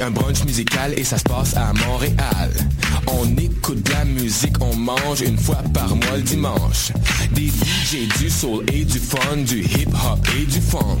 un brunch musical et ça se passe à Montréal. On écoute de la musique, on mange une fois par mois le dimanche. Des DJ, du soul et du fun, du hip hop et du funk.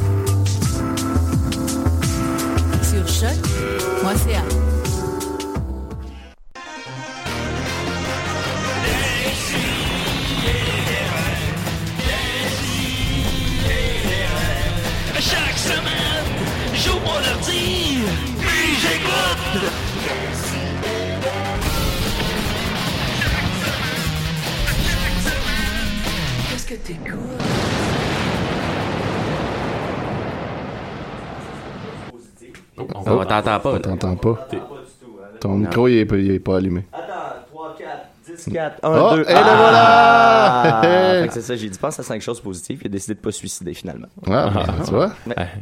Qu'est-ce que t'écoutes? On t'entend pas. On t'entend pas. Ton micro, il est, il est pas allumé. Attends, 3, 4, 10, 4, 1, Oh, 2. et le voilà! Fait que c'est ça, j'ai dit, pense à 5 choses positives, il a décidé de pas se suicider finalement. Ah, ben, tu vois?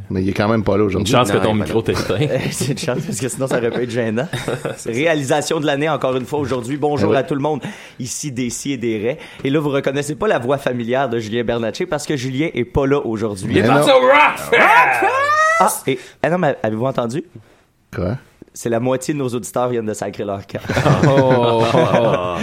Mais il est quand même pas là aujourd'hui. Une chance que Non, ton il est micro t'éteint. c'est une chance, parce que sinon ça aurait pu être gênant. Réalisation de l'année, encore une fois, aujourd'hui. Bonjour Eh oui. à tout le monde, ici Desi et Desrais. Et là, vous reconnaissez pas la voix familière de Julien Bernatchez parce que Julien est pas là aujourd'hui. Mais non. Ah, et, ah non, mais avez-vous entendu? Quoi? C'est la moitié de nos auditeurs viennent de sacrer leur camp. Oh.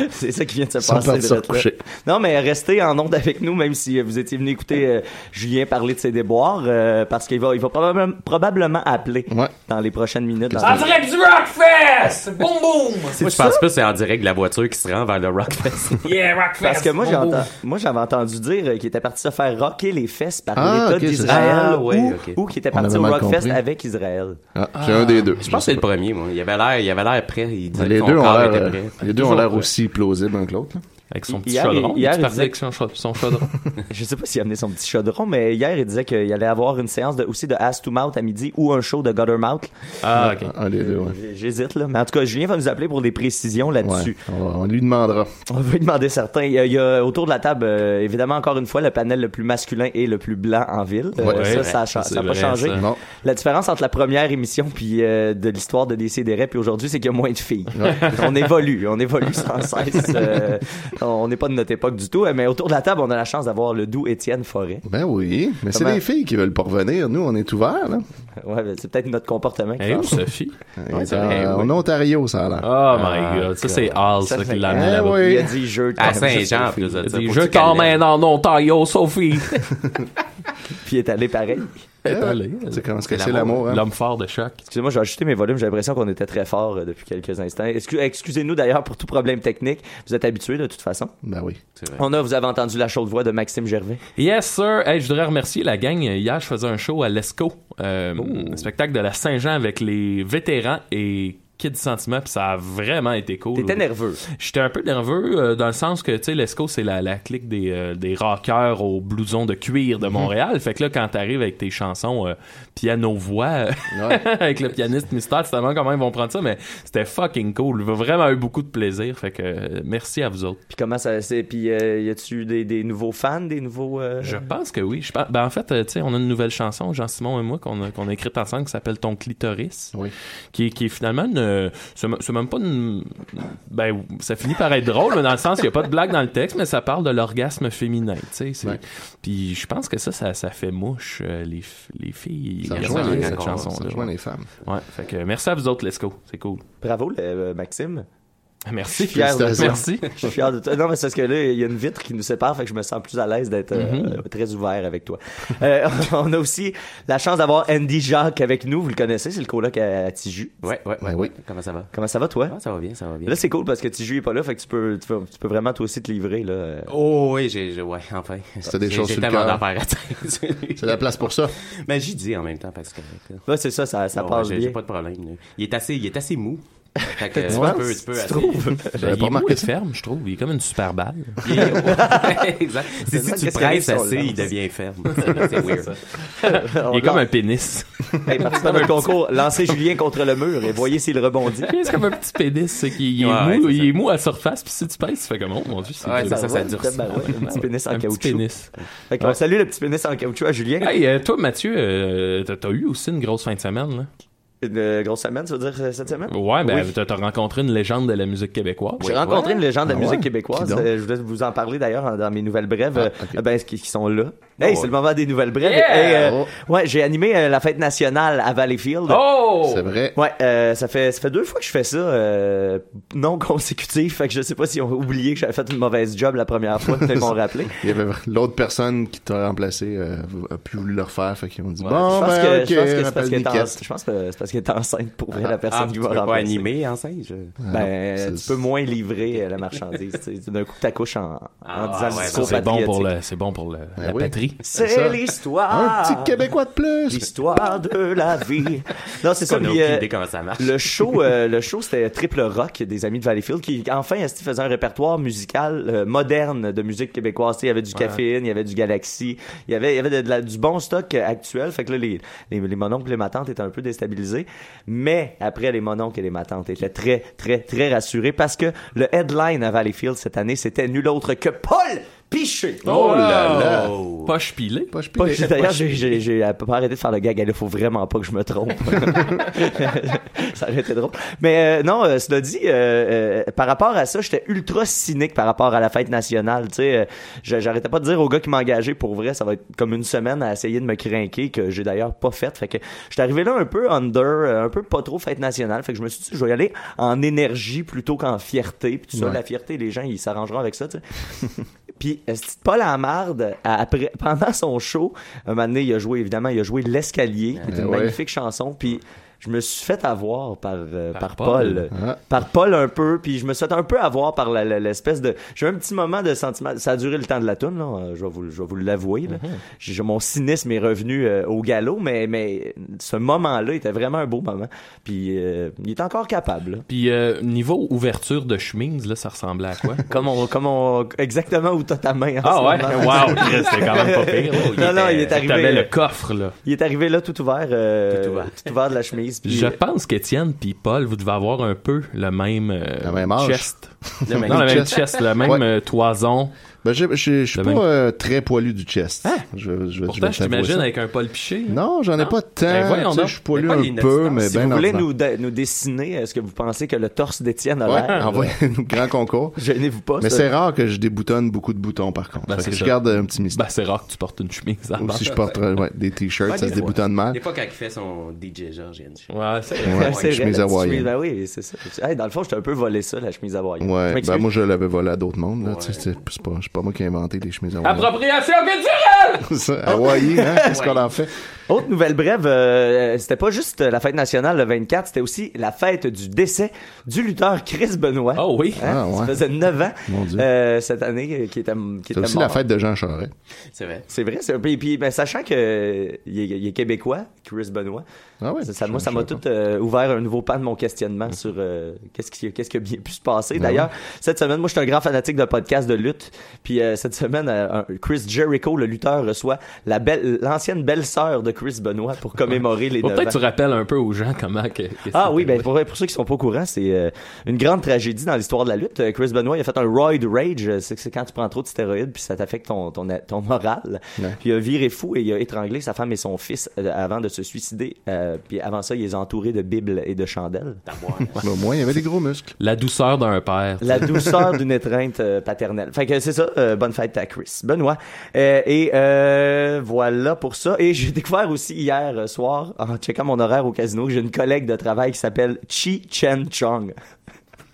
c'est ça qui vient de se sont passer. recoucher. Non, mais restez en onde avec nous, même si vous étiez venu écouter euh, Julien parler de ses déboires, euh, parce qu'il va, il va probablement, probablement appeler Ouais. dans les prochaines minutes. En direct du Rockfest! Boum boum! Moi, je pense pas que c'est en direct de la voiture qui se rend vers le Rockfest. Yeah, Rockfest! Parce que moi, j'ai enten- moi, j'avais entendu dire euh, qu'il était parti se faire rocker les fesses par Ah, l'État d'Israël. Ah, ouais, ou, qu'il était parti au Rockfest compris. avec Israël. Ah, j'ai un des deux. Je pense que c'est le premier, moi. Il avait l'air, il avait l'air prêt. Il disait Les que son deux ont corps l'air, était euh, prêt. les deux ont l'air aussi plausibles un que l'autre. là. Avec son petit Hier, chaudron. hier, il disait- avec son, cha- son chaudron. Je sais pas s'il a amené son petit chaudron, mais hier, il disait qu'il allait avoir une séance de, aussi de Ass to Mouth à midi ou un show de Guttermouth. Ah, ok. Un des deux, ouais. J'hésite, là. Mais en tout cas, Julien va nous appeler pour des précisions là-dessus. Ouais, on, lui demandera. On va lui demander certains. Il y, a, il y a autour de la table, euh, évidemment, encore une fois, le panel le plus masculin et le plus blanc en ville. Euh, Ouais, ça, ça, a cha- c'est ça a pas changé. Non. La différence entre la première émission puis euh, de l'histoire de Décideret puis aujourd'hui, c'est qu'il y a moins de filles. on évolue, on évolue sans cesse. on n'est pas de notre époque du tout, mais autour de la table, on a la chance d'avoir le doux Étienne Forêt. Ben oui, mais c'est les filles qui veulent pas revenir. Nous, on est ouverts, là. Ouais, ben, c'est peut-être notre comportement. qui Eh où. Sophie? C'est en, vrai, oui. en Ontario, ça a l'air. Oh my god. Ça, c'est Hal, ça, Ça, qui l'a amené Eh là-bas. oui. Il a dit jeu À Saint-Jean, dit, calmes t'emmène en Ontario, Sophie. Puis il est allé pareil. Est allée. C'est comment se C'est casser l'amour, hein? L'homme fort de choc. Excusez-moi, j'ai ajusté mes volumes. J'ai l'impression qu'on était très fort euh, depuis quelques instants. Excu- Excusez-nous d'ailleurs pour tout problème technique. Vous êtes habitués de toute façon. Ben oui. C'est vrai. On a, vous avez entendu la chaude voix de Maxime Gervais. Yes, sir. Hey, je voudrais remercier la gang. Hier, je faisais un show à l'ESCO. Euh, un spectacle de la Saint-Jean avec les vétérans et Kid Sentiment, puis ça a vraiment été cool. T'étais nerveux. J'étais un peu nerveux euh, dans le sens que, tu sais, l'ESCO, c'est la, la clique des, euh, des rockers au blouson de cuir de Montréal. Fait que là, quand t'arrives avec tes chansons euh, piano-voix, euh, Ouais. avec le pianiste mystère, tu te demandes comment ils vont prendre ça, mais c'était fucking cool. J'ai vraiment eu beaucoup de plaisir. Fait que euh, merci à vous autres. Puis comment ça c'est Puis euh, y a-tu des, des nouveaux fans, des nouveaux euh, Je pense que oui. Je pense- ben, en fait, euh, tu sais, on a une nouvelle chanson, Jean-Simon et moi, qu'on a, qu'on a écrite ensemble, qui s'appelle Ton clitoris. Oui. Qui, qui est finalement une. C'est c'est même pas une. Ben, ça finit par être drôle, mais dans le sens qu'il n'y a pas de blague dans le texte, mais ça parle de l'orgasme féminin, tu sais. Ouais. Puis je pense que ça, ça, ça fait mouche, euh, les, f- les filles. Ça rejoint les, cette ça chanson-là. rejoint les femmes. Ouais, fait que merci à vous autres, let's go. C'est cool. Bravo, le- euh, Maxime. Merci. Je suis fier de toi. Merci. Je suis fier de toi. Non, mais c'est parce que là, il y a une vitre qui nous sépare, fait que je me sens plus à l'aise d'être euh, Mhm. très ouvert avec toi. Euh, on a aussi la chance d'avoir Andy Jacques avec nous. Vous le connaissez, c'est le coloc à, à Tiju. Ouais, ouais, Ben oui. Comment ça va? Comment ça va, toi? Ah, ça va bien, ça va bien. Là, c'est cool parce que Tiju est pas là, fait que tu peux, tu peux, tu peux vraiment toi aussi te livrer, là. Oh oui, j'ai, j'ai- ouais, enfin. C'était des choses J'ai sur le tellement cœur. C'est la place pour ça. Mais j'y dis en même temps parce que. Ouais, c'est ça, ça, ça Non, passe bien. j'ai pas de problème. là. Il est assez, il est assez mou. Fait que, Tu tu, penses? peux, tu peux trouves? J'avais Il pas est et ça. ferme, je trouve. Il est comme une super balle. Il est- ouais, exact. C'est si tu presses assez, il devient ferme. C'est weird. Il est comme un pénis. Hey, participant concours, lancez Julien contre le mur et voyez s'il rebondit. C'est comme un petit pénis, c'est qu'il est Ouais, ouais, mou, c'est il est mou à surface, puis si tu pèses, tu fais comme oh mon dieu, c'est Ouais, dur. ça, ça, ça dure. Ben un petit pénis en un petit caoutchouc. pénis. Fait qu'on salue le petit pénis en caoutchouc à Julien. Hey, euh, toi Mathieu, euh, t'as t'as eu aussi une grosse fin de semaine, là? Une euh, grosse semaine, ça veut dire euh, cette semaine? Ouais, ben Oui. t'as rencontré une légende de la musique québécoise. J'ai rencontré une légende de la Ah musique ouais? québécoise. Euh, je voulais vous en parler d'ailleurs dans mes nouvelles brèves. Ah, ben, qui, qui sont là. Hey, Oh, c'est le moment des nouvelles brèves. Yeah! Euh, Oh. ouais, j'ai animé euh, la fête nationale à Valleyfield. Oh! C'est vrai. Ouais, euh, ça fait ça fait deux fois que je fais ça euh, non consécutif, fait que je sais pas si on a oublié que j'avais fait une mauvaise job la première fois, peut-être m'ont rappelé. Il y avait l'autre personne qui t'a remplacé euh, a voulu le refaire, fait qu'ils ont dit Ouais. bon je pense ben que ok, je pense que c'est parce qu'elle en- je pense que c'est parce qu'elle est enceinte pour vrai, la personne Ah, qui va pas animer enceinte. Je... Ben, c'est- tu peux moins livrer la marchandise. tu sais. D'un coup, t'accouches en, en Ah, disant ouais, ben, C'est bon pour le, c'est bon pour le, Ben la patrie. C'est l'histoire. Un petit Québécois de plus. L'histoire de la vie. Non, c'est ça. On a puis, aucune euh, idée comment ça marche. le show, euh, le show, c'était Triple Rock des amis de Valleyfield qui, enfin, esti, faisait un répertoire musical euh, moderne de musique québécoise. Il y avait du caféine, il y avait du Galaxy, il y avait, il y avait de, de la- du bon stock actuel. Fait que là, les, les, les mononcles et les matantes étaient un peu déstabilisés. Mais après, les mononcles et les matantes étaient très, très, très rassurés parce que le headline à Valleyfield cette année, c'était nul autre que Paul Piché. Oh là là. Poche pilée. Poche Pas- pilée. D'ailleurs, j'ai, j'ai, j'ai à peu près arrêté de faire le gag. Il faut vraiment pas que je me trompe. ça aurait été drôle. Mais euh, non, euh, cela dit, euh, euh, par rapport à ça, j'étais ultra cynique par rapport à la fête nationale. Tu sais, euh, j'arrêtais pas de dire au gars qui m'a engagé pour vrai, ça va être comme une semaine à essayer de me craquer que j'ai d'ailleurs pas fait. Fait que j'étais arrivé là un peu under, un peu pas trop fête nationale. Fait que je me suis dit, je vais y aller en énergie plutôt qu'en fierté. Puis tout ça, Ouais. la fierté, les gens, ils s'arrangeront avec ça. Tu sais. Puis euh, Paul Amarde, après, pendant son show, un moment donné, il a joué, évidemment, il a joué L'Escalier, qui est une ouais. magnifique chanson. Puis je me suis fait avoir par, euh, par, Par Paul. Paul. Ah. Par Paul un peu, puis je me suis fait un peu avoir par l'espèce de... J'ai eu un petit moment de sentiment... Ça a duré le temps de la toune, là, je vais vous, je vais vous l'avouer. là. J'ai- Mon cynisme est revenu euh, au galop, mais, mais ce moment-là était vraiment un beau moment. Puis euh, il est encore capable. là. Puis euh, niveau ouverture de chemise, là, ça ressemblait à quoi? Comme on, comme on, exactement où t'as ta main. en ah ce ouais? moment. Wow, Chris, c'était quand même pas pire. là. Non, non, il est arrivé. T'avais le coffre, là. Il est arrivé là tout ouvert, euh, Tout ouvert. tout ouvert de la chemise. Puis, Je pense qu'Étienne puis Paul, vous devez avoir un peu le même, euh, Le même chest. Le même non, le même chest. la même Ouais. euh, toison. Ben, je, je, je suis pas même- euh, très poilu du chest. Je, je, je Pourtant, je t'avouer t'imagine avec un Paul Piché. Non, j'en ai pas tant. Ben, je suis poilu un peu, mais si ben vous voulez nous, de- nous dessiner, est-ce que vous pensez que le torse d'Étienne a Ouais, l'air? envoyez-nous grand concours. Gênez-vous pas. Mais c'est rare que je déboutonne beaucoup de boutons, par contre. Ben, que je garde un petit mystère. Ben, c'est rare que tu portes une chemise Ou si je porte euh, ouais, des t-shirts, ça des se déboutonne mal. Des fois, quand il fait son DJ Georgian. Ouais, c'est Ouais, Ouais, c'est vrai, chemise hawaïenne. Ben oui, c'est ça. Dans le fond, j'étais un peu volé ça, la chemise hawaïenne. Je Ouais, ben moi je l'avais volé à d'autres mondes. Là, c'est pas, pas moi qui ai inventé les chemises hawaïennes. Appropriation culturelle! Ça, Hawaii, hein? Qu'est-ce qu'on en fait? Autre nouvelle brève, euh, c'était pas juste la fête nationale le 24, c'était aussi la fête du décès du lutteur Chris Benoit. Oh oui. Hein? Ah, ouais. Ça faisait 9 ans Mon Dieu. euh, cette année euh, qui était, qui C'est était aussi mort. la fête de Jean Charest. C'est vrai. C'est vrai, c'est puis, puis ben, sachant que euh, il est, il est québécois, Chris Benoit. Ah ouais? Ça, ça- moi, ça m'a tout euh, ouvert un nouveau pan de mon questionnement sur euh, qu'est-ce qui qu'est-ce qui a bien pu se passer. D'ailleurs, cette semaine, moi, je suis un grand fanatique de podcast de lutte. Puis euh, cette semaine, euh, un- Chris Jericho, le lutteur, reçoit la belle l'ancienne belle-sœur de Chris Benoit pour commémorer les Faut 9 peut-être tu rappelles un peu aux gens comment que, que Ah oui, ben pour, pour ceux qui sont pas au courant, c'est euh, une grande tragédie dans l'histoire de la lutte. Euh, Chris Benoit il a fait un roid rage, euh, c'est c'est quand tu prends trop de stéroïdes puis ça t'affecte ton, ton ton moral. Ouais. Puis il a viré fou et il a étranglé sa femme et son fils euh, avant de se suicider. Euh, puis avant ça, il les a entourés de bibles et de chandelles. Mais au moins, il y avait des gros muscles. La douceur d'un père. La douceur d'une étreinte euh, paternelle. Fait que c'est ça. euh, bonne fête à Chris Benoît. Euh, et euh, voilà pour ça. Et j'ai découvert aussi hier euh, soir, en checkant mon horaire au casino, j'ai une collègue de travail qui s'appelle Chi Chen Chong.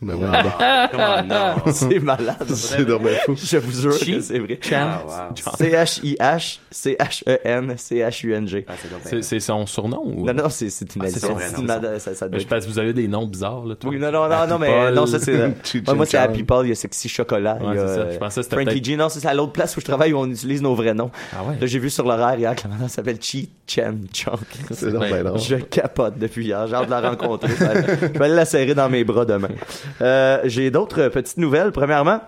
Ben ouais, Ah, comment non? c'est malade. c'est dommage fou. Je vous jure Chi- que c'est vrai. Ah, wow. C-H-I-H, C-H-E-N, C-H-U-N-G. Ah, c'est son surnom ou? Non, non, c'est une Ah, addition. doit Je pense que vous avez des noms bizarres, là. toi. Oui, non, non, non, non, mais non, ça c'est. euh, moi c'est Happy Paul, il y a Sexy Chocolat. Ouais, il y a, c'est ça. Je pensais que c'était Frankie G. Non, c'est à l'autre place où je travaille où on utilise nos vrais noms. Ah ouais? Là, j'ai vu sur l'horaire hier que la madame s'appelle Chi Chen drôle. Je capote depuis hier. J'ai hâte de la rencontrer. Je vais aller- je vais aller la serrer dans mes bras demain. Euh, j'ai d'autres petites nouvelles. Premièrement,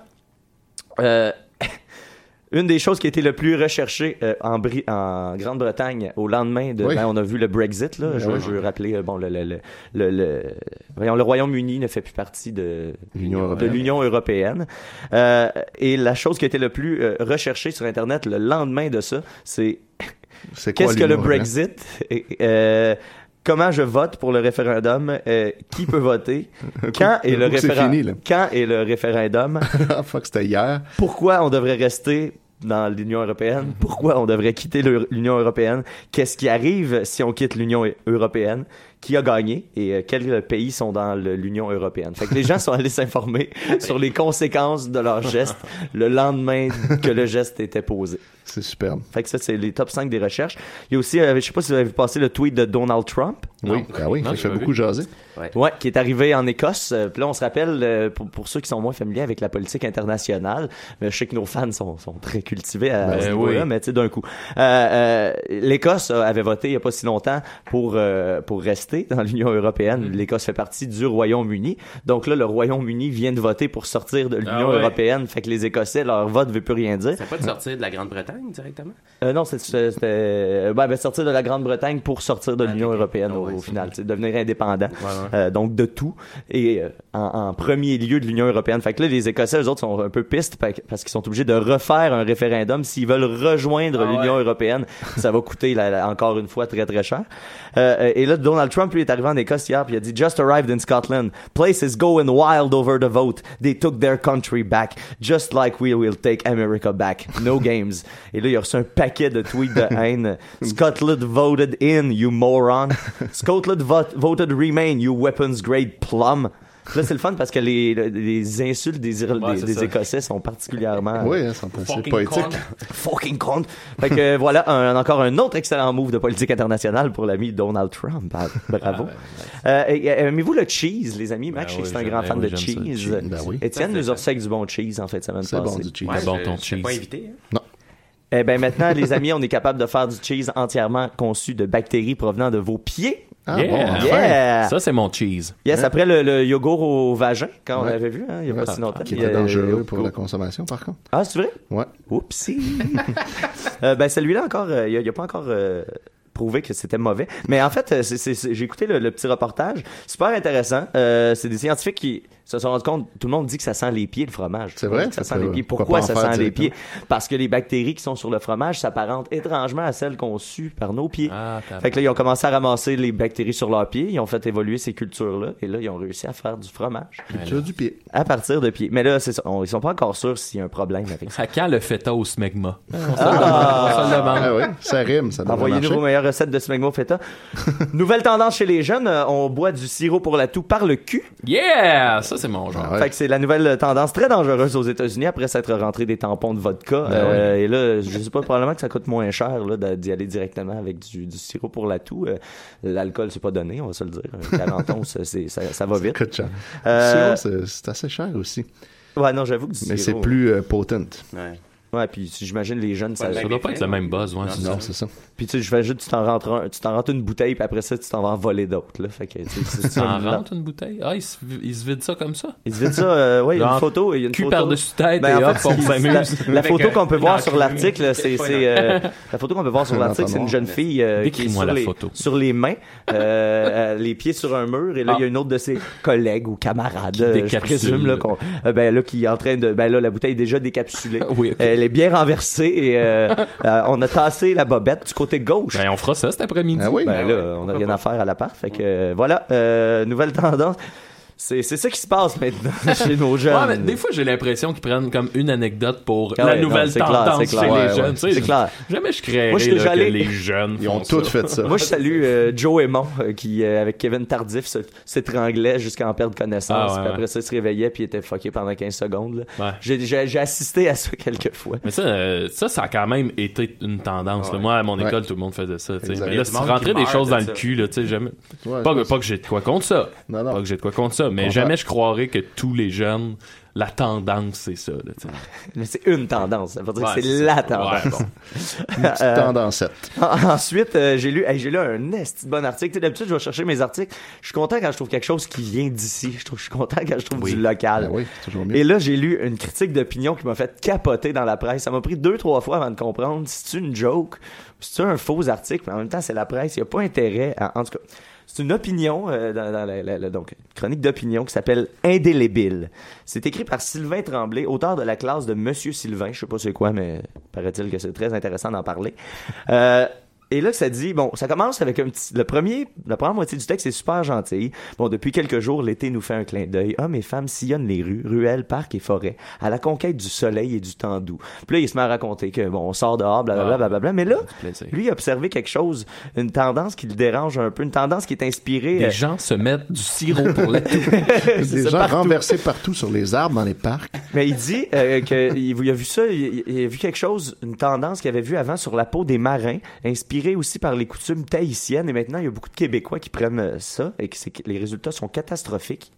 euh, une des choses qui a été le plus recherchée euh, en, Grande-Bretagne au lendemain de, Oui. ben, on a vu le Brexit là. je, oui. je veux rappeler, euh, bon, le, le, le, le, Royaume-Uni ne fait plus partie de L'Union européenne. Euh, et la chose qui a été le plus euh, recherchée sur Internet le lendemain de ça, c'est Qu'est-ce que le? Brexit? Euh, comment je vote pour le référendum? Euh, qui peut voter? Quand est le référendum? Quand est le référendum? Ah, fuck, c'était hier. Pourquoi on devrait rester dans l'Union européenne? Pourquoi on devrait quitter l'Union européenne? Qu'est-ce qui arrive si on quitte l'Union européenne? Qui a gagné? Et euh, quels pays sont dans l'Union européenne? Fait que les gens sont allés s'informer sur les conséquences de leur geste le lendemain que le geste était posé. C'est superbe. Fait que ça, c'est les top 5 des recherches. Il y a aussi, euh, je sais pas si vous avez vu passer le tweet de Donald Trump. Oui, ben oui, Non, ça fait beaucoup vu. jaser. Ouais, qui est arrivé en Écosse. Euh, Puis là, on se rappelle, euh, pour, pour ceux qui sont moins familiers avec la politique internationale, mais je sais que nos fans sont, sont très cultivés à, Ben ce niveau-là, oui. mais tu sais, d'un coup. Euh, euh, L'Écosse euh, avait voté il y a pas si longtemps pour, euh, pour rester dans l'Union européenne. Mm-hmm. L'Écosse fait partie du Royaume-Uni. Donc là, le Royaume-Uni vient de voter pour sortir de l'Union Ah ouais. européenne. Fait que les Écossais, leur vote veut plus rien dire. C'est pas de sortir de la Grande-Bretagne directement? Euh, non, c'était ben, ben, sortir de la Grande-Bretagne pour sortir de Ah, l'Union européenne Ah au, ouais, final, c'est devenir indépendant. Ouais. Euh, donc de tout et euh, en, en premier lieu de l'Union européenne. Fait que là, les Écossais, eux autres, sont un peu pistes pa- parce qu'ils sont obligés de refaire un référendum s'ils veulent rejoindre Ah l'Union européenne. Ça va coûter là, encore une fois très très cher. Et là, Donald Trump lui est arrivé en Écosse hier puis il a dit Just arrived in Scotland. Place is going wild over the vote. They took their country back, just like we will take America back. No games. Et là, il a reçu un paquet de tweets de haine. Scotland voted in, you moron. Scotland vo- voted remain, you weapons grade plum. Là, c'est le fun parce que les, les insultes des, Ouais, des, c'est des ça. Écossais sont particulièrement Oui, hein, c'est c'est Fucking poétique. con. fucking con. Fait que euh, voilà un- encore un autre excellent move de politique internationale pour l'ami Donald Trump. Ah, Bravo. Euh, et- et- Aimez-vous le cheese, les amis? Max, Ben je sais que oui, c'est un grand fan ben de j'aime ça, cheese. cheese. Ben oui. Étienne Ça, nous c'est a du bon cheese en fait semaine C'est passée. bon du cheese. Ouais, bon, je- ton suis pas cheese. invité. hein. Eh ben maintenant, les amis, on est capable de faire du cheese entièrement conçu de bactéries provenant de vos pieds. Ah Yeah. bon, enfin. Yeah! Ça, c'est mon cheese. Yes, après le, le yogourt au vagin, quand on l'avait vu, hein, il y a pas si longtemps. Qui était dangereux pour go- la consommation, par contre. Ah, c'est vrai? Ouais. Oupsie. Euh, ben celui-là encore, euh, il a, il a pas encore prouvé que c'était mauvais. Mais en fait, euh, j'ai écouté le, le petit reportage, super intéressant. Euh, c'est des scientifiques qui se sont rendus compte. Tout le monde dit que ça sent les pieds le fromage. C'est vrai? que ça Ça sent les pieds. pourquoi ça sent les pieds? Parce que les bactéries qui sont sur le fromage s'apparentent étrangement à celles qu'on sue par nos pieds. Ah, Fait que là, ils ont commencé à ramasser les bactéries sur leurs pieds, ils ont fait évoluer ces cultures-là, et là, ils ont réussi à faire du fromage Tu as du pied. à partir de pieds. Mais là, c'est ça, on- ils sont pas encore sûrs s'il y a un problème avec ça. À quand le feta au smegma? Ah! Le demande. Ah oui, ça rime, ça Envoyez-nous vos meilleures recettes de smegma feta. Nouvelle tendance chez les jeunes, euh, on boit du sirop pour la toux par le cul. Yeah! Ça, c'est mon genre. Ah ouais. Fait que c'est la nouvelle tendance très dangereuse aux États-Unis après s'être rentré des tampons de vodka. Euh, Et là, je sais pas, probablement que ça coûte moins cher d'y aller directement avec du, du sirop pour la toux. Euh, L'alcool, c'est pas donné, on va se le dire. Un 40 onces, c'est- ça, ça va vite. Euh, c'est- assez cher aussi. Ouais, non, j'avoue que du Mais c'est plus euh, potent. Ouais. Ouais, puis j'imagine les jeunes, ça. Ça doit pas être le même buzz, ouais. c'est Non, ça. c'est ça. Puis tu sais, je fais juste, tu t'en rentres un- tu t'en rentres une bouteille, puis après ça, tu t'en vas en voler d'autres, là. Fait que, tu sais, c'est- c'est Ça en un- rentre une bouteille? Ah, il se, il se vide ça comme ça? Il se vide ça, euh, ouais, il y a une photo, il y a une Cul par-dessus tête Ben, et en hop, fait, on s'amuse. La, la photo qu'on peut voir sur l'article, c'est, euh, la photo qu'on peut voir sur l'article, c'est une jeune fille euh, qui est sur les, sur les mains, euh, euh, les pieds sur un mur, et là, il y a une autre de ses collègues ou camarades, Qui euh, je présume, là, qu'on, euh, ben, là, qui est en train de, ben, là, la bouteille est déjà décapsulée. Est bien renversée et, euh, euh, on a tassé la bobette du côté gauche. Ben, on fera ça cet après-midi. Ah oui? Ben là, on n'a rien à faire à l'appart. Fait que euh, voilà, euh, nouvelle tendance. C'est c'est ça qui se passe maintenant chez nos jeunes. Ouais, mais des fois, j'ai l'impression qu'ils prennent comme une anecdote pour Ah la nouvelle non, tendance c'est clair. chez Ouais, les ouais, jeunes. tu sais. c'est clair. Jamais je créerais Moi, j'étais là, que allé- les jeunes Ils ont tous fait ça. Moi, je salue euh, Joe Aymon, euh, qui, euh, avec Kevin Tardif, se- s'étranglait jusqu'à en perdre connaissance. Ah, ouais, puis après ouais. ça, il se réveillait, puis il était fucké pendant 15 secondes. J'ai, assisté à ça quelques fois. Mais ça, euh, ça, ça a quand même été une tendance. là. Moi, à mon école, tout le monde faisait ça. Mais là, si rentrais des choses dans le cul, là, tu sais, jamais. Pas, que, pas que j'ai de quoi contre ça. Pas que j'ai de quoi contre ça. Mais jamais je croirais que tous les jeunes, la tendance, c'est ça. Là. Mais c'est une tendance. Ça veut dire Ouais, que c'est la tendance. Ouais, bon. Petite Euh, tendance Ensuite, euh, j'ai lu, hey, j'ai lu un esti de bon article. Tu sais, D'habitude, je vais chercher mes articles. Je suis content quand je trouve quelque chose qui vient d'ici. Je trouve, je suis content quand je trouve du local. Ben oui, c'est toujours mieux. Et là, j'ai lu une critique d'opinion qui m'a fait capoter dans la presse. Ça m'a pris deux, trois fois avant de comprendre si c'est une joke, si c'est un faux article, mais en même temps, c'est la presse. Il n'y a pas intérêt à, en tout cas. C'est une opinion, euh, dans, la, la- la- donc, une chronique d'opinion qui s'appelle Indélébile. C'est écrit par Sylvain Tremblay, auteur de la classe de Monsieur Sylvain. Je sais pas c'est quoi, mais paraît-il que c'est très intéressant d'en parler. Euh, et là, ça dit, bon, ça commence avec un petit, le premier, la première moitié du texte est super gentil. Bon, depuis quelques jours, l'été nous fait un clin d'œil. Hommes et femmes sillonnent les rues, ruelles, parcs et forêts, à la conquête du soleil et du temps doux. Puis là, il se met à raconter que, bon, on sort dehors, blablabla, blablabla. Mais là, lui, il a observé quelque chose, une tendance qui le dérange un peu, une tendance qui est inspirée. Des euh, gens se mettent du sirop pour la toux. Des gens partout. renversés partout sur les arbres dans les parcs. Mais il dit euh, que il, il a vu ça, il, il a vu quelque chose, une tendance qu'il avait vu avant sur la peau des marins, inspirée aussi par les coutumes tahitiennes. Et maintenant, il y a beaucoup de Québécois qui prennent euh, ça et que, les résultats sont catastrophiques.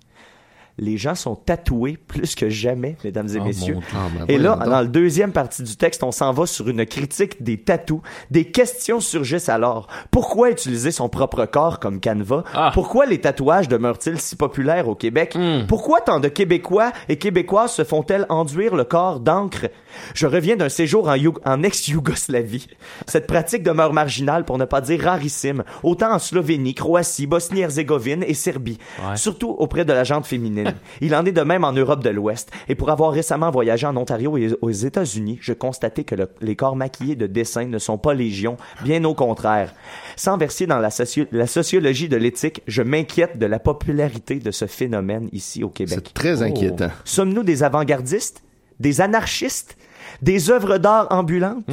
Les gens sont tatoués plus que jamais, mesdames et Oh, messieurs. Ah, ben Et là, dans la deuxième partie du texte, on s'en va sur une critique des tatous. Des questions surgissent alors. Pourquoi utiliser son propre corps comme canevas? Ah. Pourquoi les tatouages demeurent-ils si populaires au Québec? Pourquoi tant de Québécois et Québécoises se font-elles enduire le corps d'encre? Je reviens d'un séjour en, Youg- en ex-Yougoslavie. Cette pratique demeure marginale, pour ne pas dire rarissime, autant en Slovénie, Croatie, Bosnie-Herzégovine et Serbie. Ouais. Surtout auprès de la gente féminine. Il en est de même en Europe de l'Ouest. Et pour avoir récemment voyagé en Ontario et aux États-Unis, je constatais que le- les corps maquillés de dessin ne sont pas légion, bien au contraire. Sans verser dans la, socio- la sociologie de l'éthique, je m'inquiète de la popularité de ce phénomène ici au Québec. C'est très inquiétant. Sommes-nous des avant-gardistes? Des anarchistes? Des œuvres d'art ambulantes?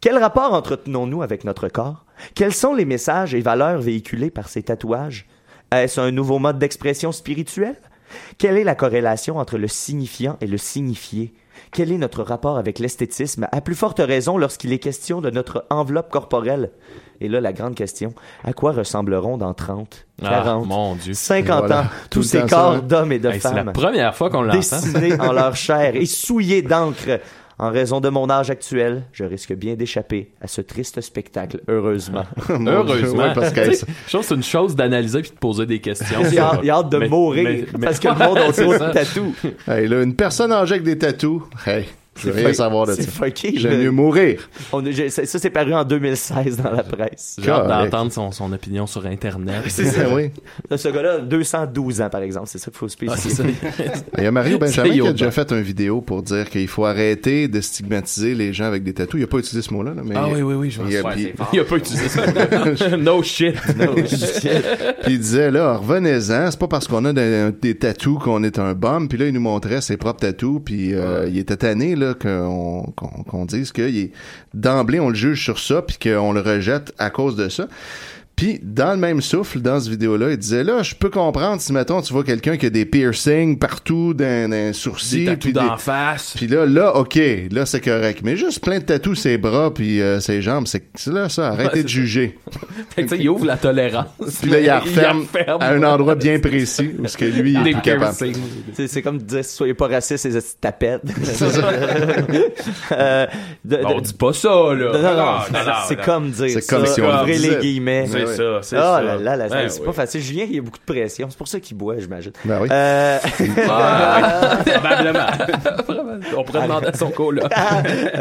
Quel rapport entretenons-nous avec notre corps? Quels sont les messages et valeurs véhiculés par ces tatouages? Est-ce un nouveau mode d'expression spirituelle? Quelle est la corrélation entre le signifiant et le signifié? Quel est notre rapport avec l'esthétisme, à plus forte raison lorsqu'il est question de notre enveloppe corporelle? Et là, la grande question, à quoi ressembleront dans 30, Ah, 40, mon Dieu. 50 Voilà. ans tous ces corps d'hommes et de Hey, c'est la femmes? première fois qu'on l'entend. dessinés en leur chair et souillés d'encre. En raison de mon âge actuel, je risque bien d'échapper à ce triste spectacle, heureusement. Heureusement. ouais, parce que je trouve que c'est une chose d'analyser puis de poser des questions. Il a, il a hâte de Mais- mourir mais- mais- parce que le monde a trop de tatous. Hey, là, une personne âgée avec des tatous, hey, je veux rien savoir de c'est ça. fucké, J'aime mieux mourir. On ça, ça, c'est paru en 2016 dans la presse. J'ai hâte d'entendre son, son opinion sur Internet. C'est ça. oui. Ce gars-là, a 212 ans, par exemple. C'est ça qu'il faut Ah, c'est spécifier. ça. Il y a Mario Benjamin C'est qui a déjà fait une vidéo pour dire qu'il faut arrêter de stigmatiser les gens avec des tatous. Il a pas utilisé ce mot-là, là, mais Ah oui, oui, oui, je il, a- c'est. Il pas utilisé ça. no shit. puis il disait là, revenez-en, c'est pas parce qu'on a des, des tatous qu'on est un bum. Puis là, il nous montrait ses propres tatous, puis euh, il était tanné là qu'on qu'on qu'on dise que d'emblée on le juge sur ça, puis qu'on le rejette à cause de ça. Puis, dans le même souffle, dans ce vidéo-là, il disait, là, je peux comprendre si, mettons, tu vois quelqu'un qui a des piercings partout d'un sourcil. Des puis d'en face. Puis là, là, OK, là, c'est correct. Mais juste plein de tatous ses bras puis euh, ses jambes, c'est c'est là, ça. Arrêtez Ouais, de juger. Fait que, tu sais, il ouvre la tolérance. Puis là, il la referme à un endroit bien précis où ce que lui, il est plus capable. C'est comme dire, soyez pas racistes, les petites tapettes. Euh, de- de- On dit pas ça, là. Non, non, non, non, non, c'est non. comme dire C'est comme si on ouvrez disait. les guillemets. C'est Ouais. ça, c'est Ah ça. là là, là, Ben c'est oui. pas facile. Julien, il y a beaucoup de pression. C'est pour ça qu'il boit, j'imagine. Ben oui. Euh, Ah, Probablement. On pourrait demander à son co-là.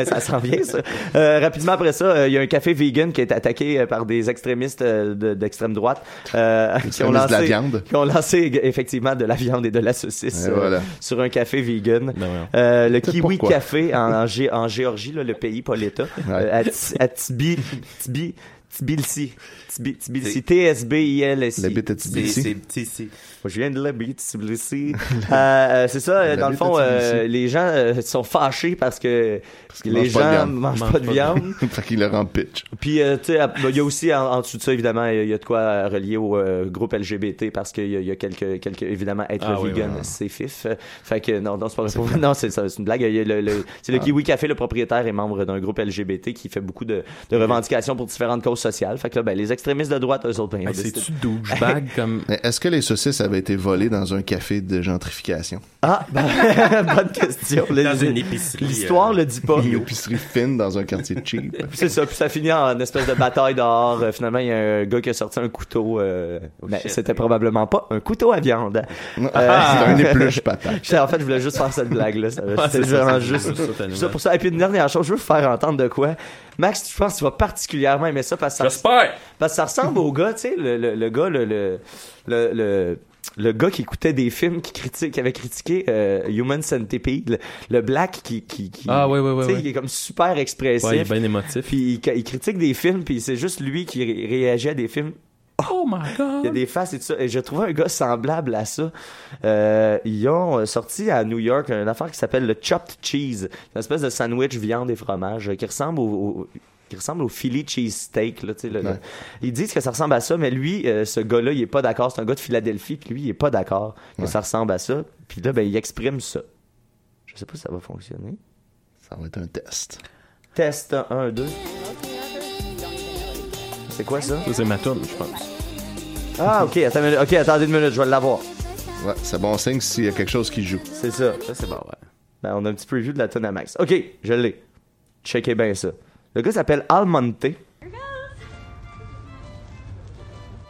ça s'en vient, ça. Euh, rapidement après ça, euh, il y a un café vegan qui est attaqué euh, par des extrémistes euh, de- d'extrême droite euh, qui, ont Extrémistes de la lancé, viande. qui ont lancé effectivement de la viande et de la saucisse euh, voilà. sur un café vegan. Ben. Euh, le Kiwi pourquoi. Café en, en, Gé- en Géorgie, là, le pays, pas l'État, Ouais. euh, à, Ti- à Tibi, Tibi, Tbilisi. Tbi- Tbilisi. T-S-B-I-L-S-I. Tbilisi. C'est, je viens de la bite, Tbilisi. Euh, euh, c'est ça, dans le fond, euh, les gens euh, sont fâchés parce que qu'ils les de gens viande. mangent pas de viande. fait qu'il le rend pitch. Puis, tu sais, il y a aussi, en, en dessous de ça, évidemment, il y a de quoi relier au groupe LGBT parce qu'il y, a- il y a quelques, quelques, évidemment, être Ah vegan, oui, oui. c'est fif. Fait que, non, non, c'est pas vrai. Non, c'est une blague. C'est le Kiwi Café, le propriétaire est membre d'un groupe LGBT qui fait beaucoup de, de revendications pour différentes causes sociales. Fait que là, ben, les extrémistes de droite, eux autres, ben, Hey, C'est-tu douchebag comme. Mais est-ce que les saucisses avaient été volées dans un café de gentrification? Ah, ben, bonne question. Dans le- une épicerie. L'histoire euh, le dit pas. Une épicerie fine dans un quartier cheap. C'est ça, puis ça finit en espèce de bataille dehors. Euh, finalement, il y a un gars qui a sorti un couteau. Euh, mais shit. c'était probablement pas un couteau à viande. c'est un épluche patate. En fait, je voulais juste faire cette blague-là. C'était c'est vraiment juste ça, pour ça. Et puis une dernière chose, je veux vous faire entendre de quoi. Max, je pense que tu vas particulièrement aimer ça parce que ça, J'espère! Ça ressemble au gars, tu sais, le, le, le gars, le, le, le, gars qui écoutait des films qui, critique, qui avait critiqué euh, Human Centipede, le, le black qui, qui, qui Ah, ouais, ouais, ouais, tu sais, ouais. il est comme super expressif. Ouais, il est bien émotif. Puis il, il critique des films, puis c'est juste lui qui ré- réagit à des films. Oh my god! Il y a des faces et tout ça. Et j'ai trouvé un gars semblable à ça. Euh, ils ont sorti à New York une affaire qui s'appelle le Chopped Cheese. Une espèce de sandwich viande et fromage euh, qui ressemble au... au- qui ressemble au Philly cheesesteak là, tu sais, le- le- Ouais. Ils disent que ça ressemble à ça, mais lui, euh, ce gars-là, il est pas d'accord. C'est un gars de Philadelphie, puis lui, il est pas d'accord que Ouais. ça ressemble à ça. Puis là, ben, il exprime ça. Je sais pas si ça va fonctionner. Ça va être un test. Test 1, 2. C'est quoi ça? Ça, c'est ma toune, je pense. Ah, ok, attends, une minute. ok, attendez une minute, je vais l'avoir. Ouais, c'est bon signe s'il y a quelque chose qui joue. C'est ça. Ça, c'est bon, ouais. Ben, on a un petit preview de la tonne à Max. Ok, je l'ai. Checkez bien ça. Le gars s'appelle Almonte.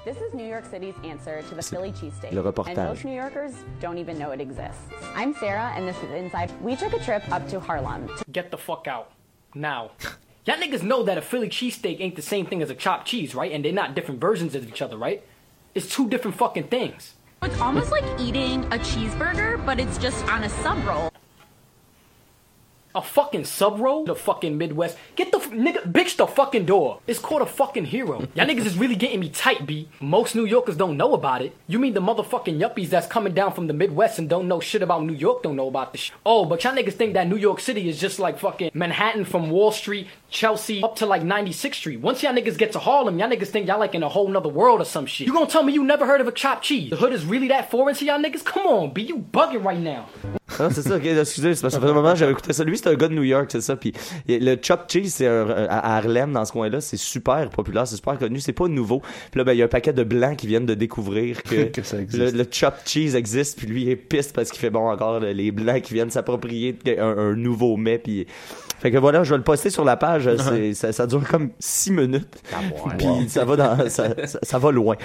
This is New York City's answer to the Philly cheesesteak. le reportage. And most New Yorkers don't even know it exists. I'm Sarah, and this is Inside. We took a trip up to Harlem. Get the fuck out. Now. Y'all niggas know that a Philly cheesesteak ain't the same thing as a chopped cheese, right? And they're not different versions of each other, right? It's two different fucking things. It's almost like eating a cheeseburger, but it's just on a sub roll. A fucking sub? The fucking Midwest. Get the f- nigga, bitch the fucking door. It's called a fucking hero. Y'all niggas is really getting me tight, B. Most New Yorkers don't know about it. You mean the motherfucking yuppies that's coming down from the Midwest and don't know shit about New York don't know about this. Oh, but y'all niggas think that New York City is just like fucking Manhattan from Wall Street, Chelsea, up to like 96th Street. Once y'all niggas get to Harlem, y'all niggas think y'all like in a whole nother world or some shit. You gonna tell me you never heard of a chopped cheese? The hood is really that foreign to y'all niggas? Come on, B, you bugging right now. Ah, c'est ça, ok, excusez, c'est parce que ça fait un moment j'avais écouté ça. Lui, c'est un gars de New York, c'est ça. Puis le chopped cheese, c'est à Harlem, dans ce coin-là, c'est super populaire, c'est super connu, c'est pas nouveau. Puis là, ben, il y a un paquet de blancs qui viennent de découvrir que, Que ça le, existe. le chopped cheese existe. Puis lui, il est piste parce qu'il fait bon encore le- les blancs qui viennent s'approprier un, un nouveau mets. Puis fait que voilà, je vais le poster sur la page. ça, ça dure comme six minutes. Puis ça va dans, ça, ça- ça va loin.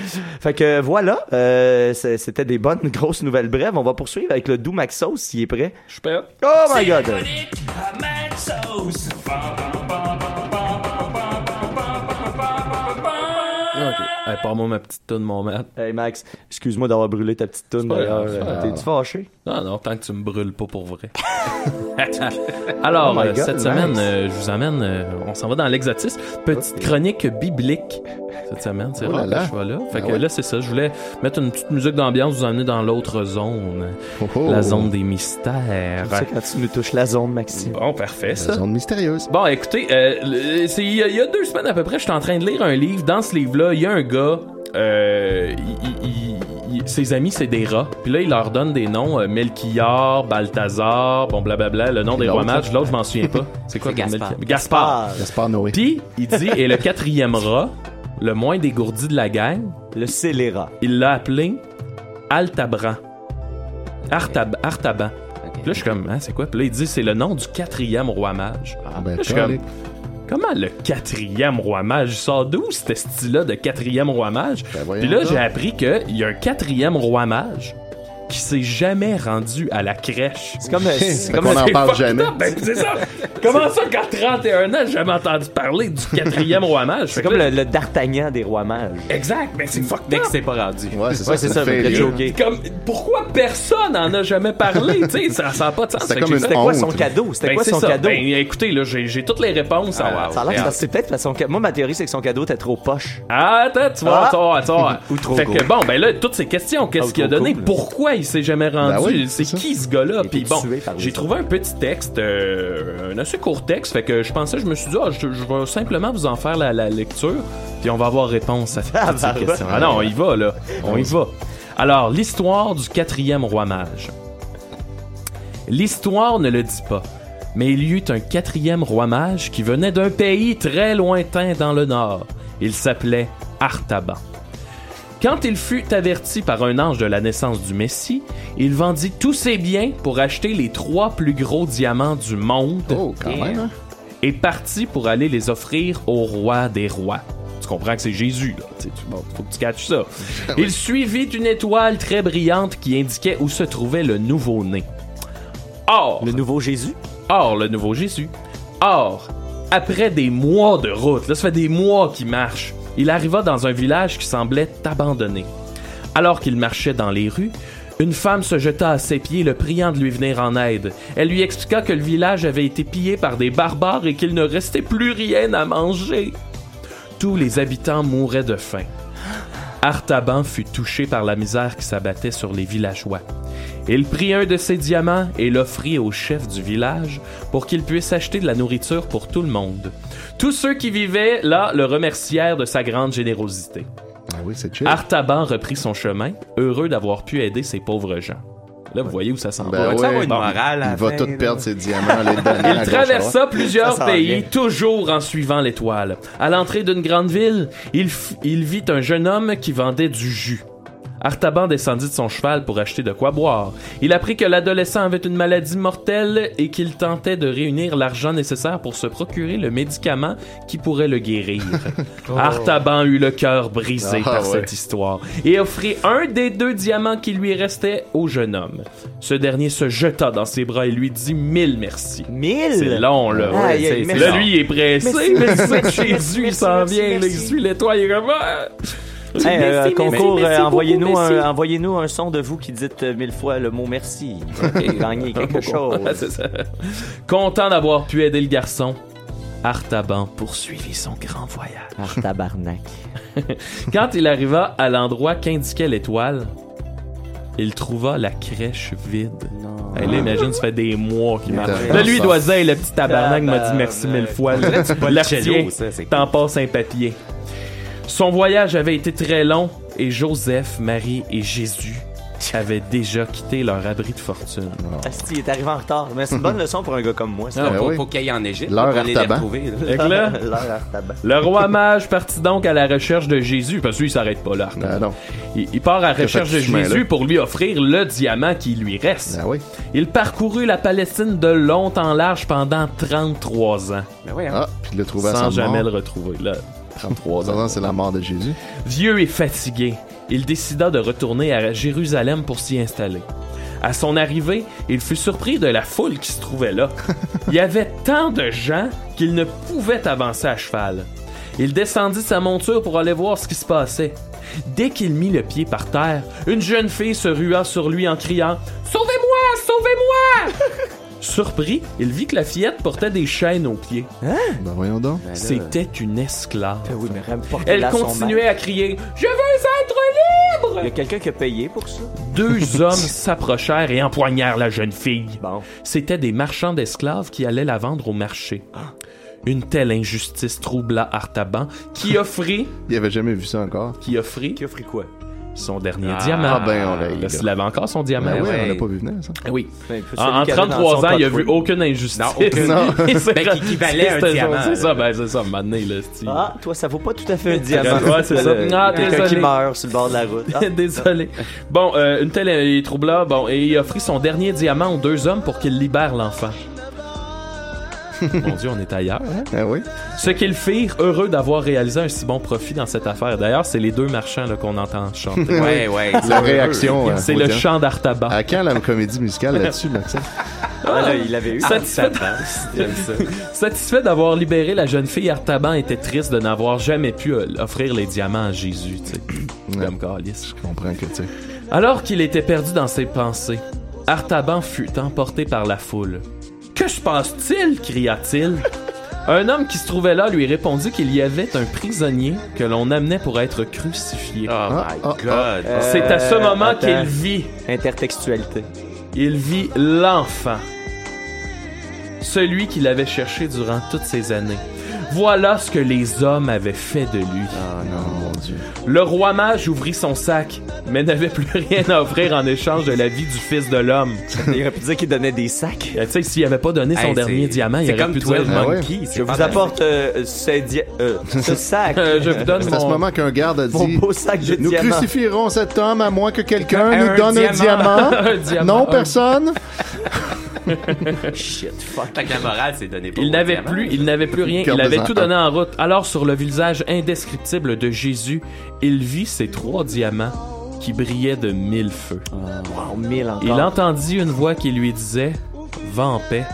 Fait que voilà, euh, c'était des bonnes grosses nouvelles brèves. On va poursuivre avec le doux Maxos s'il est prêt. Je suis prêt. Oh my god! Hey, Pas-moi ma petite toune, mon maître. Hey Max, excuse-moi d'avoir brûlé ta petite toune pas d'ailleurs. pas. T'es-tu fâché? Non, non, tant que tu me brûles pas pour vrai. Alors, Oh euh, God, cette nice. semaine, euh, je vous amène, euh, on s'en va dans l'exotisme. Petite chronique biblique cette semaine, c'est Oh là que je sois là. Fait Ah que ouais. là, c'est ça, je voulais mettre une petite musique d'ambiance, vous emmener dans l'autre zone, Oh, oh. la zone des mystères. C'est ça quand tu nous touches la zone, Maxime. Bon, parfait, La ça. zone mystérieuse. Bon, écoutez, euh, il y, y a deux semaines à peu près, j'étais en train de lire un livre. Dans ce livre-là, il y a un gars, euh, il- il- il- ses amis, c'est des rats. Puis là, il leur donne des noms euh, Melchior, Balthazar, bon, blablabla, le nom des rois mages. L'autre, je m'en souviens pas. C'est quoi Gaspard. Melchior? Gaspard. Gaspard Noé. Puis, il dit, et le quatrième rat, le moins dégourdi de la gang, Le scélérat. il l'a appelé Altabran. Artab Artaban. Puis là, je suis comme, hein, c'est quoi? Puis là, il dit, c'est le nom du quatrième roi mage. Ah, ben, Là, je suis comme, comment le quatrième roi mage sort d'où ce style-là de quatrième roi mage? Ben, Puis là, j'ai appris qu'il y a un quatrième roi mage qui s'est jamais rendu à la crèche. C'est comme, c'est comme le- en parle fucked jamais. up, ben, c'est ça. Comment ça qu'à 31 ans, j'ai jamais entendu parler du quatrième roi mage? c'est comme le, le d'Artagnan des rois mages. Exact, mais c'est fucked Dès up. que c'est pas rendu. Ouais, c'est ça. Ouais, c'est ça, mais joker. Comme, pourquoi personne n'en a jamais parlé? tu sais, ça n'a pas de sens. C'était quoi son cadeau? C'était Ben, quoi son ça. cadeau? Ben, écoutez, là, j'ai j'ai toutes les réponses. Ah, à- wow. Ça a l'air que à- ça- c'est peut-être parce que son Moi, ma théorie, c'est que son cadeau était trop poche. Ah, attends, tu vois, Ah. tu vois, tu vois. Ou trop Fait que bon, ben là, toutes ces questions, qu'est-ce Ah, qu'il a donné? Pourquoi il s'est jamais rendu? Ben oui, c'est qui ce gars-là? Puis bon, j'ai trouvé un petit texte, euh, un assez court texte, fait que je pensais, je me suis dit, ah, je, je vais simplement vous en faire la, la lecture, puis on va avoir réponse à Ah, toutes ces bah, questions. Ah non, on y va, là. On y va. Alors, l'histoire du quatrième roi mage. L'histoire ne le dit pas, mais il y eut un quatrième roi mage qui venait d'un pays très lointain dans le nord. Il s'appelait Artaban. Quand il fut averti par un ange de la naissance du Messie, il vendit tous ses biens pour acheter les trois plus gros diamants du monde Oh, quand même, hein? et partit pour aller les offrir au roi des rois. Tu comprends que c'est Jésus, là. Tu- bon, faut que tu catches ça. Il suivit une étoile très brillante qui indiquait où se trouvait le nouveau-né. Or, Le nouveau Jésus? Or, le nouveau Jésus. Or, après des mois de route, là, ça fait des mois qu'il marche, il arriva dans un village qui semblait abandonné. Alors qu'il marchait dans les rues, une femme se jeta à ses pieds, le priant de lui venir en aide. Elle lui expliqua que le village avait été pillé par des barbares et qu'il ne restait plus rien à manger. Tous les habitants mouraient de faim. Artaban fut touché par la misère qui s'abattait sur les villageois. Il prit un de ses diamants et l'offrit au chef du village pour qu'il puisse acheter de la nourriture pour tout le monde. Tous ceux qui vivaient là le remercièrent de sa grande générosité. Ah oui, c'est chill. Artaban reprit son chemin, heureux d'avoir pu aider ces pauvres gens. Là, vous voyez où ça s'en Ben va. Une morale à Il va fin, tout là. perdre ses diamants, les Il traversa plusieurs Ça pays, toujours en suivant l'étoile. À l'entrée d'une grande ville, il, f- il vit un jeune homme qui vendait du jus. Artaban descendit de son cheval pour acheter de quoi boire. Il apprit que l'adolescent avait une maladie mortelle et qu'il tentait de réunir l'argent nécessaire pour se procurer le médicament qui pourrait le guérir. Artaban eut le cœur brisé Ah, par ouais. cette histoire et offrit un des deux diamants qui lui restait au jeune homme. Ce dernier se jeta dans ses bras et lui dit mille merci. Mille? C'est long, là. Ouais, c'est- là, lui, il est pressé. Merci, merci, merci, il s'en vient. là, il suit l'étoile. Il est comme... ah! Hey, euh, Merci, concours, merci, euh, merci envoyez-nous beaucoup, un, merci. envoyez-nous un son de vous qui dites euh, mille fois le mot merci. Ok, gagnez quelque chose. Ouais, c'est ça. Content d'avoir pu aider le garçon, Artaban poursuivit son grand voyage. Ah, tabarnak. Quand il arriva à l'endroit qu'indiquait l'étoile, il trouva la crèche vide. Non. Imagine, ça fait des mois qu'il Il marche. Là, lui, il doit dire, le petit tabarnak m'a dit merci mille fois. T'en passes un papier. Son voyage avait été très long et Joseph, Marie et Jésus avaient déjà quitté leur abri de fortune. Asti, il est arrivé en retard. Mais c'est une bonne leçon pour un gars comme moi. ça. Non, Ben faut, oui. faut qu'il aille en Égypte. L'heure pour L'heure Artaban. le roi mage partit donc à la recherche de Jésus, parce que lui, il s'arrête pas là. Ah non. Il, il part à la recherche de. Jésus pour lui offrir le diamant qui lui reste. Ah oui. Il parcourut la Palestine de long en large pendant 33 ans, Ben oui, hein. Ah, puis il trouvé à sans sa jamais mort. le retrouver. Là, 33 Non, ans. c'est la mort de Jésus. Vieux et fatigué, il décida de retourner à Jérusalem pour s'y installer. À son arrivée, il fut surpris de la foule qui se trouvait là. Il y avait tant de gens qu'il ne pouvait avancer à cheval. Il descendit de sa monture pour aller voir ce qui se passait. Dès qu'il mit le pied par terre, une jeune fille se rua sur lui en criant Sauvez-moi, sauvez-moi Surpris, il vit que la fillette portait des chaînes aux pieds. Ben voyons donc. Ben là, C'était une esclave. ben oui, mais remporte Elle continuait à crier Je veux être libre Il y a quelqu'un qui a payé pour ça? Deux hommes s'approchèrent et empoignèrent la jeune fille. Bon. C'étaient des marchands d'esclaves qui allaient la vendre au marché. Une telle injustice troubla Artaban, qui offrit, Il avait jamais vu ça encore. qui offrit Qui a offert quoi? Son dernier Ah, diamant. Ah ben, on l'a eu, Parce là. qu'il avait encore son diamant. Ben oui, ouais. on l'a pas vu venir, ça. Oui. Ben, En, en 33 ans, il a vu aucune injustice. Non, aucune. Non. Ben, qui- qui valait un diamant, C'est ça, ben c'est ça, maintenant, là, c'est- Ah, toi, ça vaut pas tout à fait un diamant. Ouais, c'est ça. Le- Ah, Quelqu'un désolé. qui meurt sur le bord de la route. Ah. Désolé. Bon, euh, une telle euh, troubla, bon, et il offrit son dernier diamant aux deux hommes pour qu'ils libèrent l'enfant. Mon Dieu, on est ailleurs. hein? Ah oui. Ce qu'ils firent, heureux d'avoir réalisé un si bon profit dans cette affaire. D'ailleurs, c'est les deux marchands qu'on entend chanter. Ouais, ouais. La réaction. euh, C'est le chant d'Artaban. À quand la comédie musicale là-dessus, Maxime? Ah, là, il avait eu. Satisfait, Satisfait d'avoir libéré la jeune fille, Artaban était triste de n'avoir jamais pu euh, offrir les diamants à Jésus. tu sais. Comme calice. Je comprends que, tu sais. Alors qu'il était perdu dans ses pensées, Artaban fut emporté par la foule. Que se passe-t-il? cria-t-il. Un homme qui se trouvait là lui répondit qu'il y avait un prisonnier que l'on amenait pour être crucifié. Oh my ah, god. C'est à ce Euh, moment qu'il vit, Intertextualité. il vit l'enfant. Celui qu'il avait cherché durant toutes ces années. Voilà ce que les hommes avaient fait de lui. Ah non. Mon Dieu. Le roi mage ouvrit son sac, mais n'avait plus rien à offrir en échange de la vie du fils de l'homme. Il aurait pu dire qu'il donnait des sacs. Euh, Tu sais, s'il avait pas donné son Hey, dernier diamant, il aurait comme pu 12 dire... Ah ouais. Monkeys. Je vous apporte euh, ce, dia- euh, ce sac. Euh, je vous donne C'est à ce mon... moment qu'un garde a Mon dit beau sac de Nous crucifierons cet homme à moins que quelqu'un Un nous donne un diamant. diamant. Un diamant. Non, personne. Shit, fuck. Fait que la morale, c'est donné pour Il n'avait plus, il n'avait plus rien, il avait tout donné en route. Alors sur le visage indescriptible de Jésus, il vit ces trois diamants qui brillaient de mille feux. Wow, mille encore. Il entendit une voix qui lui disait Va en paix,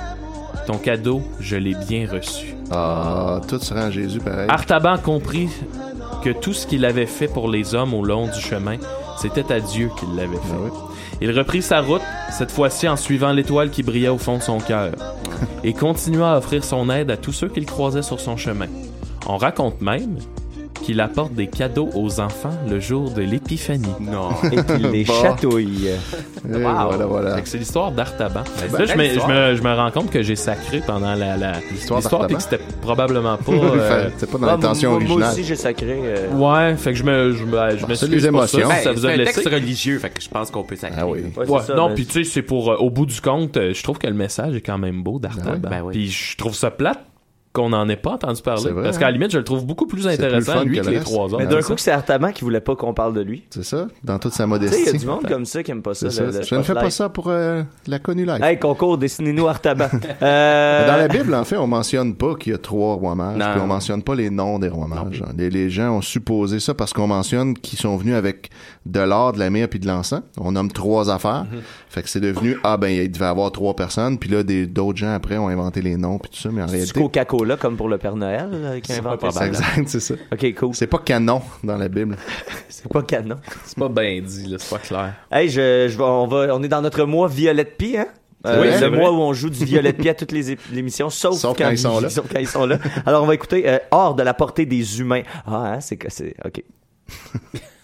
ton cadeau, je l'ai bien reçu. Ah, tout sera en Jésus pareil. Artaban comprit que tout ce qu'il avait fait pour les hommes au long du chemin, c'était à Dieu qu'il l'avait fait. Ah oui. Il reprit sa route, cette fois-ci en suivant l'étoile qui brillait au fond de son cœur, et continua à offrir son aide à tous ceux qu'il croisait sur son chemin. On raconte même qu'il apporte des cadeaux aux enfants le jour de l'épiphanie. Non. Et qu'il les Bon. chatouille. Et voilà, voilà. Fait que C'est l'histoire d'Artaban. Ben, Là, je belle me, je, histoire. me, je me rends compte que j'ai sacré pendant la, la- L'histoire l'histoire, puis d'Artaban. que c'était probablement pas. euh, C'est pas dans Ah, l'intention moi, moi originale. aussi, j'ai sacré. euh, Ouais, fait que je me, je me, je Bon, m'excuse c'est les pour ça, émotions. si Ben, ça vous c'est a un blessé. texte religieux, fait que je pense qu'on peut sacrer. Ah oui. ouais, Ouais, c'est ça, non, mais- puis tu sais, c'est pour, euh, au bout du compte, euh, je trouve que le message est quand même beau d'Artaban. Ben oui. Ben oui. Puis je trouve ça plate qu'on n'en ait pas entendu parler. C'est vrai, parce hein? qu'à la limite, je le trouve beaucoup plus intéressant, lui, que que le les trois autres. Mais d'un coup, c'est Artaban qui voulait pas qu'on parle de lui. C'est ça, dans toute sa Tu sais, il y a modestie. du monde comme ça qui aime pas ça. Le- le Je ne fais pas ça pour euh, la connue live. Hey, concours, dessinez-nous Artaban. Euh, Dans la Bible, en fait, on mentionne pas qu'il y a trois rois mages, Non. puis on mentionne pas les noms des rois mages. Les, les gens ont supposé ça parce qu'on mentionne qu'ils sont venus avec de l'or, de la myrrhe puis de l'encens. On nomme trois affaires. Mhm. Fait que c'est devenu ah ben il devait y avoir trois personnes, puis là des d'autres gens après ont inventé les noms puis tout ça, mais en C'est réalité Coca-Cola comme pour le Père Noël là, qui a inventé c'est ça. exact, c'est ça. Ok, cool. C'est pas canon dans la Bible. C'est pas canon. C'est pas bien dit, là, c'est pas clair. Hey, je, je on va, on est dans notre mois Violette Pie, hein? Euh, le mois où on joue du Violette Pie à toutes les l'émission, sauf, Sauf quand ils sont là. sauf quand ils sont là. Alors, on va écouter euh, Hors de la portée des humains. Ah, hein, c'est que c'est. Ok.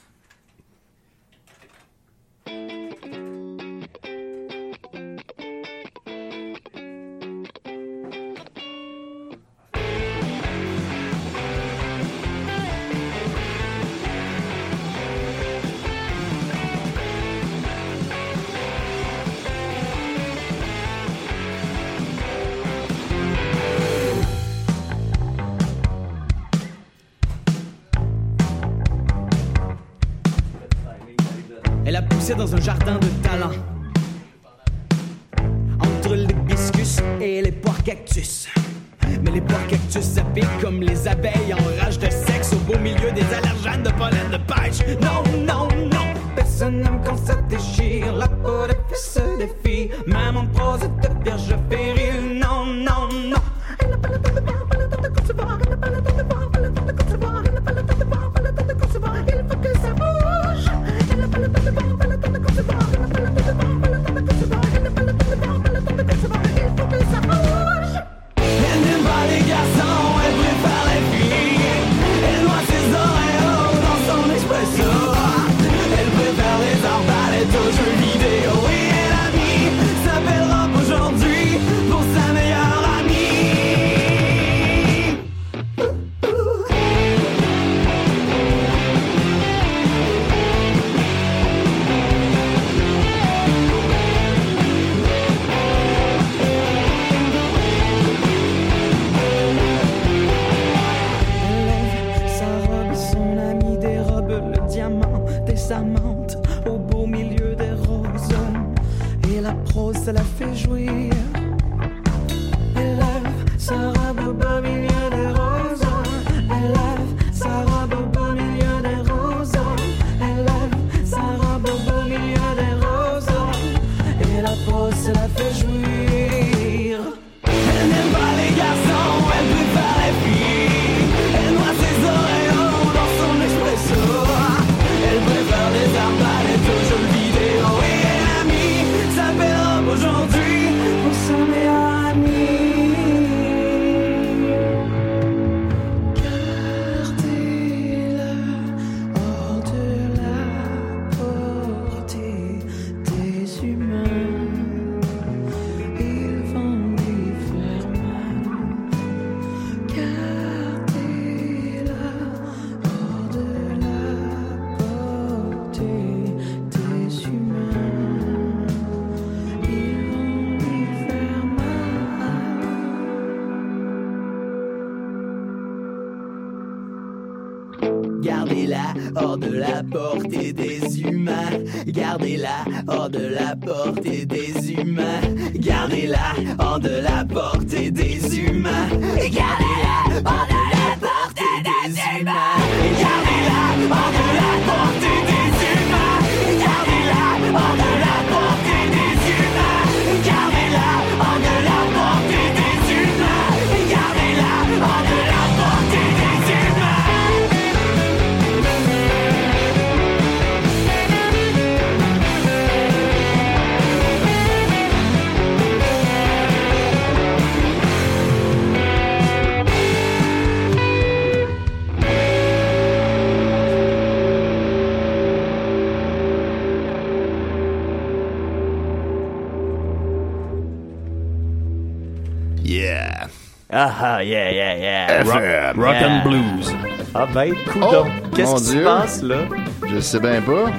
Ben, Oh. Qu'est-ce qui se passe, là? Je sais bien pas.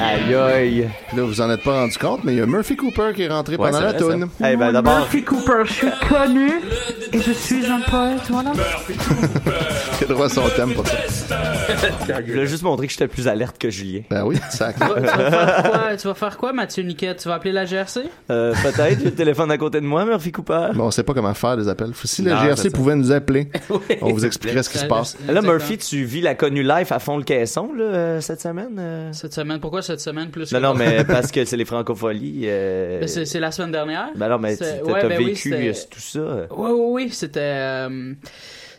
Aïe aïe. Là, vous en êtes pas rendu compte, mais il y a Murphy Cooper qui est rentré Ouais, pendant la toune. Eh ben, d'abord, Murphy Cooper, je suis connu et je suis un poète, voilà. Il a droit à son thème pour ça. je voulais juste montrer que j'étais plus alerte que Julien. Ben oui, sac. Tu vas faire quoi, tu vas faire quoi Mathieu Niquette Tu vas appeler la GRC Euh, peut-être, j'ai le téléphone à côté de moi, Murphy Cooper. Bon, on sait pas comment faire des appels. Si Non, GRC c'est ça. pouvait nous appeler, on vous expliquerait ce qui se passe. Là, Murphy, tu vis la connue life à fond le caisson, là, euh, cette semaine? euh? Cette semaine, pourquoi cette semaine plus Non, que non, l'autre? mais parce que c'est les francopholies. euh, Ben, c'est c'est la semaine dernière. Ben non, mais C'est- t'as ouais, t'as ben oui, vécu c'était- euh, tout ça. Oui, oui, oui, c'était. euh,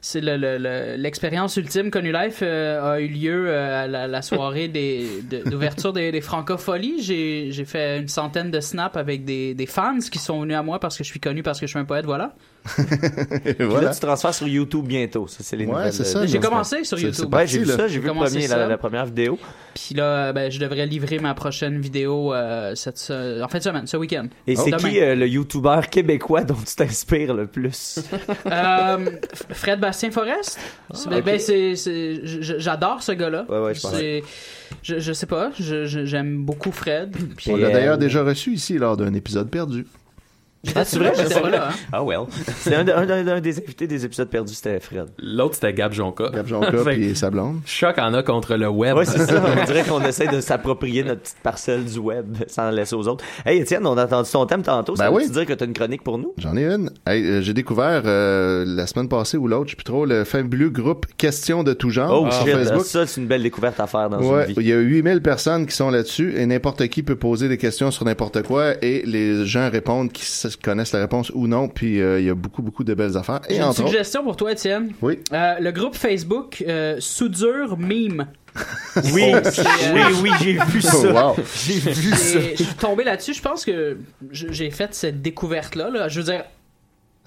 c'est le- le- l'expérience ultime Connu Life euh, a eu lieu euh, à la, soirée d'ouverture des, francopholies. J'ai, fait une centaine de snaps avec des fans qui sont venus à moi parce que je suis connu, parce que je suis un poète, voilà. Puis là, tu transfères sur YouTube bientôt. Ça, c'est les Ouais, nouvelles. euh, ça, J'ai commencé sur C'est- YouTube. j'ai vu ça, j'ai vu le commencé premier, ça. la, la première vidéo. Puis là, ben, je devrais livrer ma prochaine vidéo euh, cette, en fin de semaine, ce week-end. Et c'est Demain. qui euh, le YouTuber québécois dont tu t'inspires le plus? Euh, Fred Bastien Forest. C'est- ben, ok. ben, c'est, c'est- j- j'adore ce gars-là. Ouais, ouais, je je, je sais pas, je- je- j'aime beaucoup Fred. Puis, On l'a euh, d'ailleurs déjà reçu ici lors d'un épisode perdu. Ah, c'est vrai? J'étais pas là, hein. Ah, well. C'est un, un- un- un des invités des épisodes perdus, c'était Fred. L'autre, c'était Gab Jonka. Gab Jonka puis sa blonde. Choc en a contre le web. Ouais, c'est ça. On dirait qu'on essaie de s'approprier notre petite parcelle du web sans la laisser aux autres. Hey, Étienne, on a entendu ton thème tantôt. Ça Ben veut oui. dire que t'as une chronique pour nous? J'en ai une. Hey, euh, j'ai découvert euh, la semaine passée ou l'autre, je sais plus trop, le fabuleux groupe Questions de tout genre Oh, sur shit. Facebook. Ça, c'est une belle découverte à faire dans Ouais, une vie. il y a 8000 personnes qui sont là-dessus et n'importe qui peut poser des questions sur n'importe quoi et les gens répondent qui connaissent la réponse ou non puis euh, il y a beaucoup beaucoup de belles affaires et J'ai une autres suggestion pour toi, Étienne. Oui. Euh, le groupe Facebook euh, Soudure Meme. Oui, C'est, euh, oui, oui, j'ai vu ça. Oh, wow. J'ai vu ça. Je suis tombé là-dessus. Je pense que j'ai fait cette découverte-là. là. Je veux dire,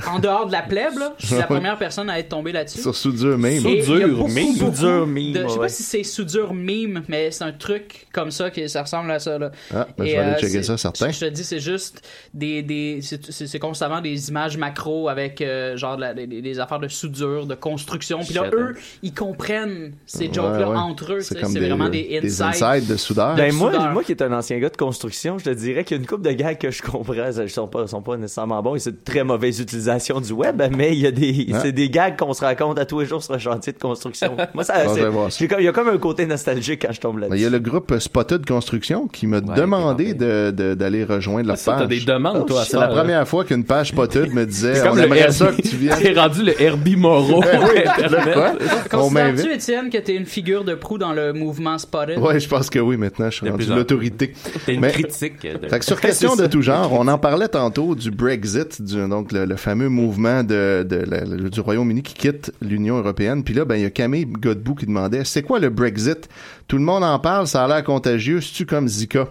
en dehors de la plèbe, là, je suis la première personne à être tombée là-dessus. sur soudure a Soudure beaucoup Soudure meme, je sais pas si c'est soudure meme, mais c'est un truc comme ça qui ça ressemble à ça. Là. Ah, ben, je vais aller euh, checker ça certain. Je te dis, c'est juste des, des c'est constamment des images macro avec euh, genre de la- des, des affaires de soudure, de construction. Puis là, Shit, eux, ils comprennent ces jokes-là Ouais, ouais. entre eux. C'est C'est des, vraiment des des insights. insides de soudeur. Ben moi, soudeur. moi qui est un ancien gars de construction, je te dirais qu'il y a une couple de gars que je comprends, ils sont pas, sont pas nécessairement bons et c'est de très mauvaise utilisation du web, mais il y a des, Hein? c'est des gags qu'on se raconte à tous les jours sur un chantier de construction. Moi, ça, Bon, c'est- il y a comme un côté nostalgique quand je tombe Ben, Il là-dessus. y a le groupe Spotted Construction qui m'a demandé de- de- d'aller rejoindre leur Ça, page. t'as des demandes, toi, C'est ça, la première fois qu'une page Spotted me disait on aimerait ça que tu viennes. T'es rendu le Herbie Moreau. Ben Considères-tu. Étienne, que t'es une figure de proue dans le mouvement Spotted? Ouais, je pense que oui, maintenant, je suis rendu l'autorité. T'es une critique. De... Fait que sur question de tout genre, on en parlait tantôt du Brexit, du, donc le, le fameux mouvement du Royaume-Uni qui quitte l'Union européenne. Puis là, ben il y a Camille Godbout qui demandait, c'est quoi le Brexit? Tout le monde en parle, ça a l'air contagieux, c'est-tu comme Zika?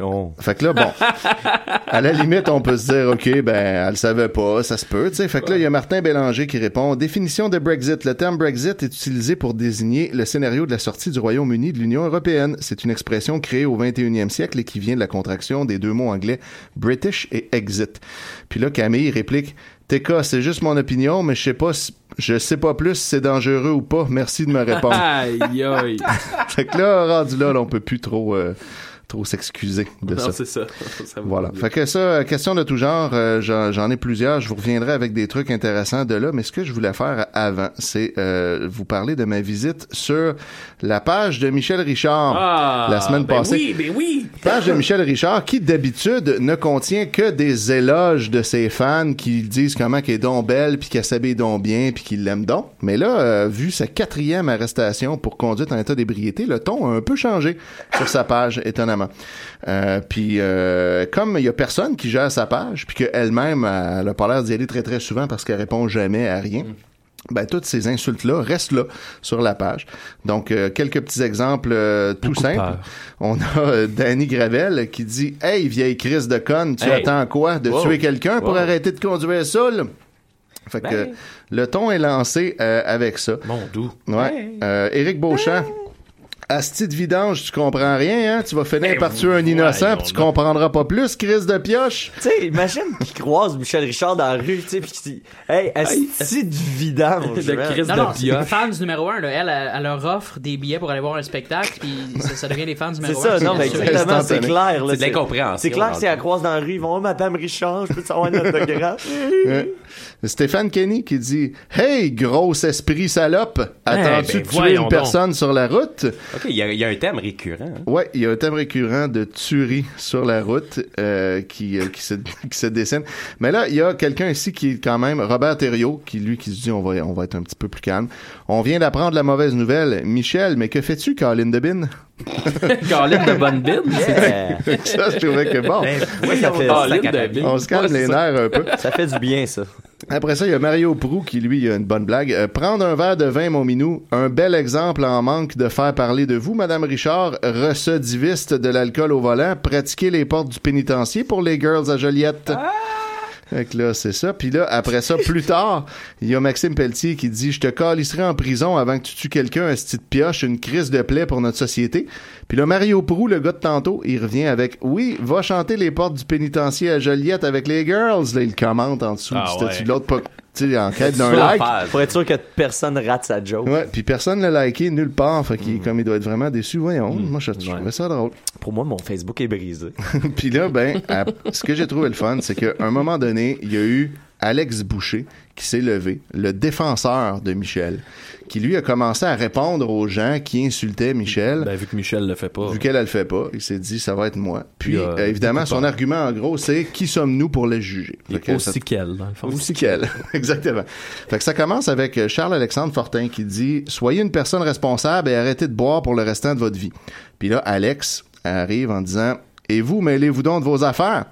Oh. Fait que là, bon, à la limite, on peut se dire, OK, ben, elle le savait pas, ça se peut, tu sais. Fait que là, il y a Martin Bélanger qui répond, définition de Brexit. Le terme Brexit est utilisé pour désigner le scénario de la sortie du Royaume-Uni de l'Union européenne. C'est une expression créée au 21e siècle et qui vient de la contraction des deux mots anglais British et exit. Puis là, Camille réplique, TK, c'est juste mon opinion, mais je sais pas si- je sais pas plus si c'est dangereux ou pas. Merci de me répondre. Aïe, aïe. fait que là, rendu là, là, on peut plus trop, euh, trop s'excuser de Non, ça. c'est ça. Voilà. Fait que ça, euh, question de tout genre, euh, j'en j'en ai plusieurs. Je vous reviendrai avec des trucs intéressants de là. Mais ce que je voulais faire avant, c'est euh, vous parler de ma visite sur la page de Michel Richard Ah, la semaine ben passée. oui, ben oui. Page de Michel Richard qui d'habitude ne contient que des éloges de ses fans qui disent comment qu'elle est donc belle puis qu'elle s'habille donc bien puis qu'ils l'aiment donc. Mais là, euh, vu sa quatrième arrestation pour conduite en état d'ébriété, le ton a un peu changé sur sa page, étonnamment. Euh, puis euh, comme il y a personne qui gère sa page puis qu'elle-même elle a pas l'air d'y aller très très souvent parce qu'elle répond jamais à rien. Ben, toutes ces insultes-là restent là sur la page. Donc, euh, quelques petits exemples euh, tout simples. On a euh, Danny Gravel qui dit Hey, vieille crise de conne, tu Hey. attends quoi? De Wow. tuer quelqu'un pour arrêter de conduire seul Fait que Ben. le ton est lancé euh, avec ça. Mon doux. Ouais. Euh, Éric Beauchamp. Asti de vidange, tu comprends rien, hein? Tu vas finir Ben, par tuer un innocent, puis tu comprendras pas plus, crise de pioche. Tu sais, imagine qu'il croise Michel Richard dans la rue, tu sais, pis qu'il dit Hey, est du vidange? De crise Non, de non, c'est les pioche. fans numéro un. Là. Elle, elle, elle leur offre des billets pour aller voir un spectacle, puis ça, ça devient les fans C'est numéro ça, un. non, mais exactement, c'est clair. là, C'est de l'incompréhension, C'est clair que si le elle croise dans la rue, ils vont, oh, Madame Richard, je peux te avoir un autographe? Stéphane Kenny qui dit Hey, gros esprit salope, attends-tu ben, de tuer une personne sur la route OK, il y, a- un thème récurrent. hein. Ouais, il y a un thème récurrent de tuerie sur la route euh, qui, euh, qui, se, qui dessine. Mais là, il y a quelqu'un ici qui est quand même, Robert Thériault, qui lui qui se dit on va, on va être un petit peu plus calme. On vient d'apprendre la mauvaise nouvelle. Michel, mais que fais-tu, Colin Debin? Caroline de bonne bine. Yeah. ça, je trouvais que bon. Ben, oui, ça fait, Caroline de. On se calme Ouais, les nerfs un peu. ça fait du bien, ça. Après ça, il y a Mario Prou qui, lui, a une bonne blague. Euh, prendre un verre de vin, mon minou, un bel exemple en manque de faire parler de vous, Madame Richard, recidiviste de l'alcool au volant, pratiquer les portes du pénitencier pour les girls à Joliette. Fait que là, c'est ça. Puis là, après ça, plus tard, il y a Maxime Pelletier qui dit « Je te calisserai en prison avant que tu tues quelqu'un, un petit pioche, une crise de plaie pour notre société. » Puis là, Mario Prou, le gars de tantôt, il revient avec « Oui, va chanter les portes du pénitencier à Joliette avec les girls. » Là, il commente en dessous Ah du statut ouais. de l'autre, pas- tu sais, en quête d'un like. Pour être sûr que personne rate sa joke. Ouais, puis personne l'a liké nulle part. Fait qu'il, comme il doit être vraiment déçu, voyons. Mm. Moi, je, je trouvais ça drôle. Pour moi, mon Facebook est brisé. Puis là, ben, à- ce que j'ai trouvé le fun, c'est qu'à un moment donné, il y a eu Alex Boucher qui s'est levé, le défenseur de Michel, qui lui a commencé à répondre aux gens qui insultaient Michel. Ben, vu que Michel le fait pas. Vu qu'elle, elle le fait pas, il s'est dit, ça va être moi. Puis, a euh, évidemment, son argument, en gros, c'est qui sommes-nous pour les juger? Fait ça- aussi qu'elle, dans le fond. aussi qu'elle. Exactement. Fait que ça commence avec euh, Charles-Alexandre Fortin qui dit Soyez une personne responsable et arrêtez de boire pour le restant de votre vie. Puis là, Alex arrive en disant Et vous, mêlez-vous donc de vos affaires.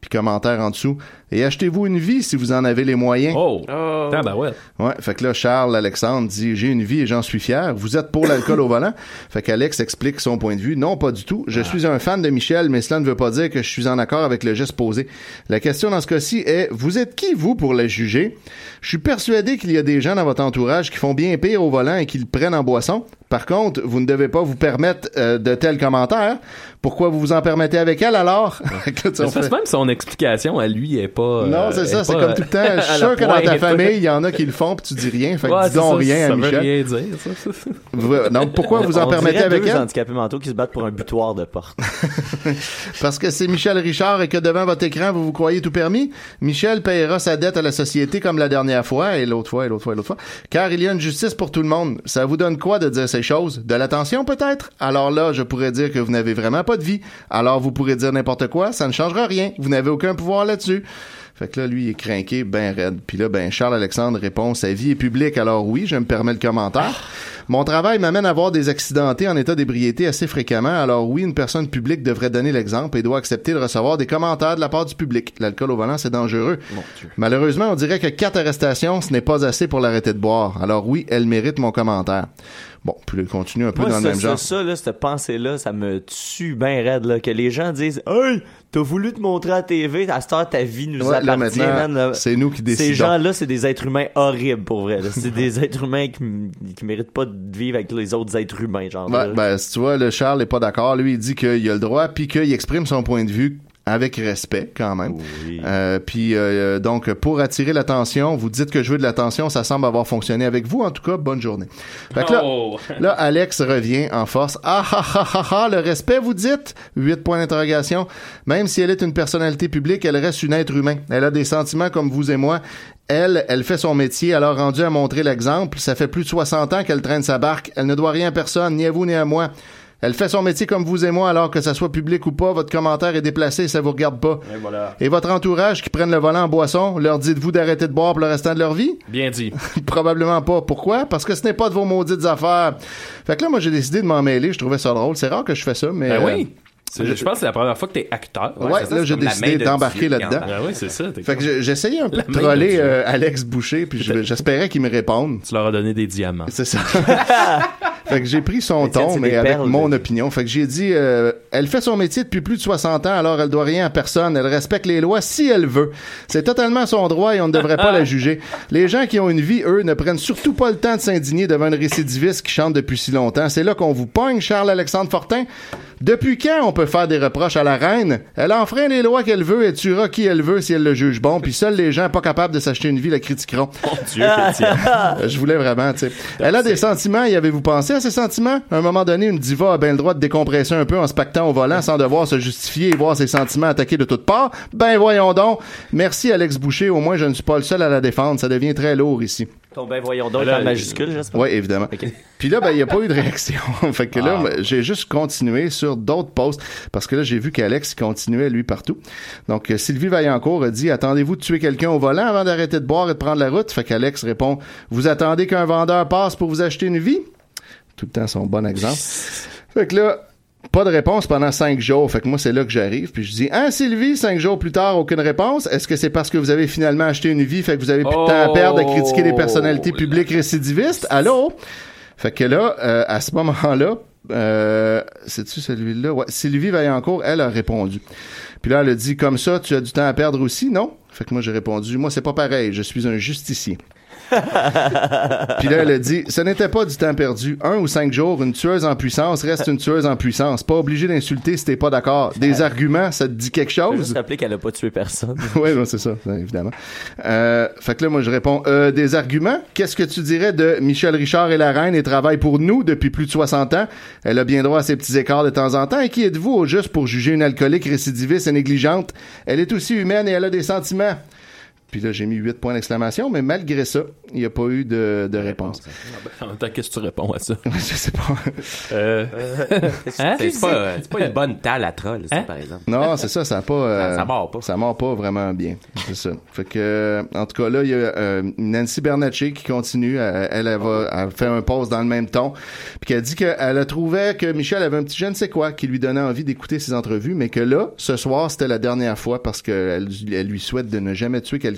Puis commentaire en dessous Et achetez-vous une vie si vous en avez les moyens. Oh! Tabarouette. Ouais, fait que là, Charles Alexandre dit J'ai une vie et j'en suis fier. Vous êtes pour l'alcool au volant? Fait qu'Alex explique son point de vue. Non, pas du tout. Je suis un fan de Michel, mais cela ne veut pas dire que je suis en accord avec le geste posé. La question dans ce cas-ci est Vous êtes qui, vous, pour le juger? Je suis persuadé qu'il y a des gens dans votre entourage qui font bien pire au volant et qui le prennent en boisson. Par contre, vous ne devez pas vous permettre euh, de tels commentaires. Pourquoi vous vous en permettez avec elle alors? Parce fait- même son explication à lui est pas. non, euh, c'est est ça, c'est comme tout le temps. Je à suis sûr que dans ta famille, il y en a qui le font, puis tu dis rien. Fait que Ouais, dis donc ça, rien ça à veut Michel. rien dire, ça, ça, ça. Ouais, Donc, pourquoi vous en permettez avec elle? handicapés mentaux qui se battent pour un butoir de porte. Parce que c'est Michel Richard et que devant votre écran, vous vous croyez tout permis. Michel payera sa dette à la société comme la dernière fois, et l'autre fois, et l'autre fois, et l'autre fois. Car il y a une justice pour tout le monde. Ça vous donne quoi de dire ces choses? De l'attention, peut-être? Alors là, je pourrais dire que vous n'avez vraiment pas de vie. Alors vous pourrez dire n'importe quoi, ça ne changera rien. Vous n'avez aucun pouvoir là-dessus. Fait que là, lui, il est craqué, ben raide. Puis là, ben, Charles-Alexandre répond, sa vie est publique, alors oui, je me permets le commentaire. Mon travail m'amène à voir des accidentés en état d'ébriété assez fréquemment, alors oui, une personne publique devrait donner l'exemple et doit accepter de recevoir des commentaires de la part du public. L'alcool au volant, c'est dangereux. Malheureusement, on dirait que quatre arrestations, ce n'est pas assez pour l'arrêter de boire. Alors oui, elle mérite mon commentaire. Bon, puis il continue un peu Moi, dans le même genre. ça, là, cette pensée-là, ça me tue bien raide, là, que les gens disent Hey, t'as voulu te montrer à TV, à cette heure, ta vie nous Ouais, appartient, c'est nous qui décidons. Ces gens-là, c'est des êtres humains horribles, pour vrai. C'est des êtres humains qui, qui méritent pas de vivre avec les autres êtres humains, genre. Ouais, ben, si tu vois, le Charles est pas d'accord. Lui, il dit qu'il a le droit, puis qu'il exprime son point de vue avec respect quand même. Euh, puis euh, donc pour attirer l'attention, vous dites que je veux de l'attention, ça semble avoir fonctionné avec vous. En tout cas, bonne journée. Fait que là, Oh. là, Alex revient en force. Ah ah ah ah ah, le respect, vous dites? Huit points d'interrogation. Même si elle est une personnalité publique, elle reste une être humain. Elle a des sentiments comme vous et moi. Elle, elle fait son métier, elle a rendu à montrer l'exemple. Ça fait plus de 60 ans qu'elle traîne sa barque. Elle ne doit rien à personne, ni à vous ni à moi. Elle fait son métier comme vous et moi, alors que ça soit public ou pas, votre commentaire est déplacé, ça vous regarde pas. Et voilà. Et votre entourage qui prennent le volant en boisson, leur dites-vous d'arrêter de boire pour le restant de leur vie? Bien dit. Probablement pas. Pourquoi? Parce que ce n'est pas de vos maudites affaires. Fait que là, moi, j'ai décidé de m'en mêler. Je trouvais ça drôle. C'est rare que je fais ça, mais... Ben euh, oui. C'est- Je pense que c'est la première fois que t'es acteur. Ouais, là, j'ai décidé d'embarquer là-dedans. Ah oui, c'est ça. t'es Fait que comme- j'essayais un peu La de troller euh, Alex Boucher, puis je- j'espérais qu'il me réponde. Tu leur as donné des diamants. C'est ça. fait que j'ai pris son ton, mais avec perles, mon opinion. Fait que j'ai dit, euh, elle fait son métier depuis plus de 60 ans, alors elle doit rien à personne. Elle respecte les lois si elle veut. C'est totalement son droit et on ne devrait pas la juger. Les gens qui ont une vie, eux, ne prennent surtout pas le temps de s'indigner devant une récidiviste qui chante depuis si longtemps. C'est là qu'on vous pogne, Charles-Alexandre Fortin. Depuis quand on peut faire des reproches à la reine? Elle enfreint les lois qu'elle veut et tuera qui elle veut si elle le juge bon, puis seuls les gens pas capables de s'acheter une vie la critiqueront. Dieu, Je voulais vraiment, tu sais. Elle a des sentiments, y avez-vous pensé à ces sentiments? À un moment donné, une diva a bien le droit de décompresser un peu en se pactant au volant sans devoir se justifier et voir ses sentiments attaqués de toutes parts. Ben voyons donc. Merci Alex Boucher, au moins je ne suis pas le seul à la défendre, ça devient très lourd ici. Ton ben voyons donc en majuscule, j'espère. Oui, évidemment. Puis là, ben, il n'y a pas eu de réaction. fait que là, Ah. j'ai juste continué sur d'autres posts parce que là, j'ai vu qu'Alex continuait, lui, partout. Donc, euh, Sylvie Vaillancourt a dit, attendez-vous de tuer quelqu'un au volant avant d'arrêter de boire et de prendre la route? Fait qu'Alex répond, vous attendez qu'un vendeur passe pour vous acheter une vie? Tout le temps son bon exemple. fait que là, pas de réponse pendant cinq jours. Fait que moi, c'est là que j'arrive. Puis je dis, hein, Sylvie, cinq jours plus tard, aucune réponse. Est-ce que c'est parce que vous avez finalement acheté une vie? Fait que vous avez plus de temps à perdre à critiquer les personnalités publiques récidivistes? Allô? Fait que là, euh, à ce moment-là, euh, c'est-tu celui-là? Ouais, Sylvie Vaillancourt, elle a répondu. Puis là, elle a dit, comme ça, tu as du temps à perdre aussi, non? Fait que moi, j'ai répondu, moi, c'est pas pareil, je suis un justicier. Puis là, elle a dit, ce n'était pas du temps perdu. Un ou cinq jours, une tueuse en puissance reste une tueuse en puissance. Pas obligé d'insulter si t'es pas d'accord. Des arguments, ça te dit quelque Je chose? juste rappeler qu'elle a pas tué personne. oui, non, c'est ça, ça, évidemment. Euh, fait que là, moi, je réponds, euh, des arguments? Qu'est-ce que tu dirais de Michel Richard et la reine et travaille pour nous depuis plus de 60 ans? Elle a bien droit à ses petits écarts de temps en temps. Et qui êtes-vous au juste pour juger une alcoolique récidiviste et négligente? Elle est aussi humaine et elle a des sentiments. Puis là, j'ai mis 8 points d'exclamation, mais malgré ça, il n'y a pas eu de, de réponse. En même temps, qu'est-ce que tu réponds à ça? je sais pas. Euh... C'est c'est pas, c'est pas une bonne talle à troll, ça, Hein? par exemple. Non, c'est ça, ça a pas. euh, Ça- ça mord pas. Ça mord pas vraiment bien. C'est ça. Fait que, euh, en tout cas, là, il y a euh, Nancy Bernatchez qui continue. Elle, elle, elle va, elle fait un post dans le même ton. Puis qu'elle dit qu'elle a trouvé que Michel avait un petit je ne sais quoi qui lui donnait envie d'écouter ses entrevues, mais que là, ce soir, c'était la dernière fois parce qu'elle elle lui souhaite de ne jamais tuer quelqu'un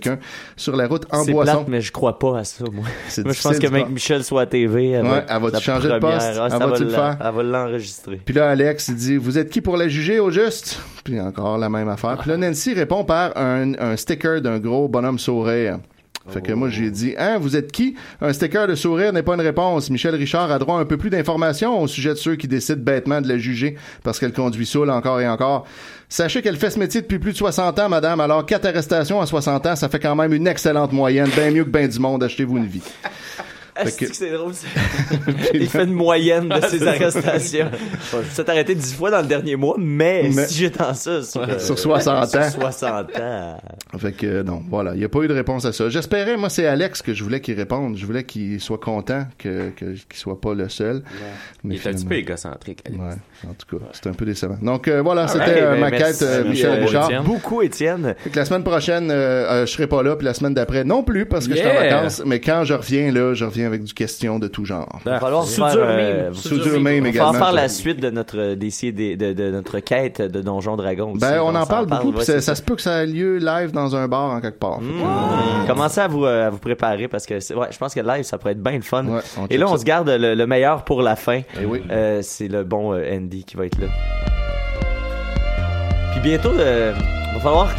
sur la route en C'est boisson. plate, mais je crois pas à ça, moi. Je pense que même Michel soit à TV. Elle Ouais, va, elle la changer de poste? Elle va le l'en- faire? Elle va l'enregistrer. Puis là, Alex, il dit, vous êtes qui pour la juger au juste? Puis encore la même affaire. Puis là, Nancy répond par un, un sticker d'un gros bonhomme sourire. Fait que moi, j'ai dit, hein, vous êtes qui? Un sticker de sourire n'est pas une réponse. Michel Richard a droit à un peu plus d'informations au sujet de ceux qui décident bêtement de la juger parce qu'elle conduit saoule encore et encore. Sachez qu'elle fait ce métier depuis plus de 60 ans, madame. Alors, quatre arrestations à 60 ans, ça fait quand même une excellente moyenne. Bien mieux que ben du monde. Achetez-vous une vie. Que- c'est drôle? Il fait une moyenne de ses arrestations. Bon, je suis arrêté dix fois dans le dernier mois, mais, Mais- si j'étends ça sur, euh, Sur 60 ans. sur 60 ans. Fait que euh, non, voilà, il n'y a pas eu de réponse à ça. J'espérais, moi, c'est Alex que je voulais qu'il réponde. Je voulais qu'il soit content, que que- qu'il soit pas le seul. Il est un petit peu égocentrique. Alex. Ouais, en tout cas, c'était un peu décevant. Donc euh, voilà, Alright, c'était euh, ben, ma merci, quête, Michel euh, Richard. Étienne. Beaucoup, Étienne. Fait que la semaine prochaine, euh, euh, je serai pas là, puis la semaine d'après non plus, parce que je suis en vacances. Mais quand je reviens là, je reviens avec du question de tout genre. Il va falloir Soudure faire, euh, Soudure on va également, faire la suite de notre dossier de, de, de notre quête de Donjon Dragon. aussi. Ben, on en parle beaucoup, ouais, c'est ça, se peut que ça ait lieu live dans un bar en quelque part. Euh, Commencez à vous, euh, à vous préparer parce que ouais, je pense que live, ça pourrait être bien le fun. on Et là, on ça. se garde le, le meilleur pour la fin. Eh oui. Euh, c'est le bon euh, Andy qui va être là. Puis bientôt, euh, va falloir.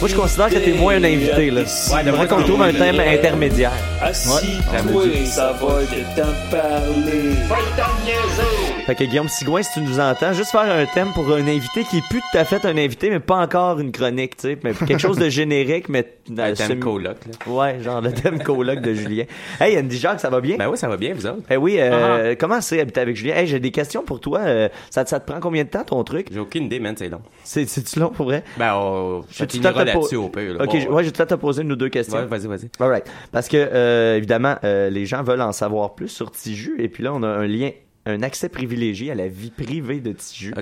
Moi, je considère que t'es moins un invité, là. Ouais, devrait qu'on trouve un thème intermédiaire. Assis-toi, ça va, je t'en parler. Va t'en niaiser! Fait que Guillaume Sigouin, si tu nous entends, juste faire un thème pour un invité qui est plus tout à fait un invité, mais pas encore une chronique, tu sais, mais quelque chose de générique, mais Un thème semi- coloc, là. Ouais, genre le thème coloc de Julien. Hey, Andy Jacques, ça va bien? Ben oui, ça va bien, vous autres? Eh oui, euh, Ah. comment c'est habiter avec Julien? Hey, j'ai des questions pour toi. Euh, ça, te- ça te prend combien de temps ton truc? J'ai aucune idée, man, c'est long. C'est, c'est-tu long pour vrai? Ben, on, te po- là-dessus au pire. là. Ok, Bon, je- ouais, temps de te poser une ou deux questions. Ouais, vas-y, vas-y. Alright. Parce que, euh, évidemment, euh, les gens veulent en savoir plus sur Tiju. Et puis là, on a un lien, un accès privilégié à la vie privée de Tiju.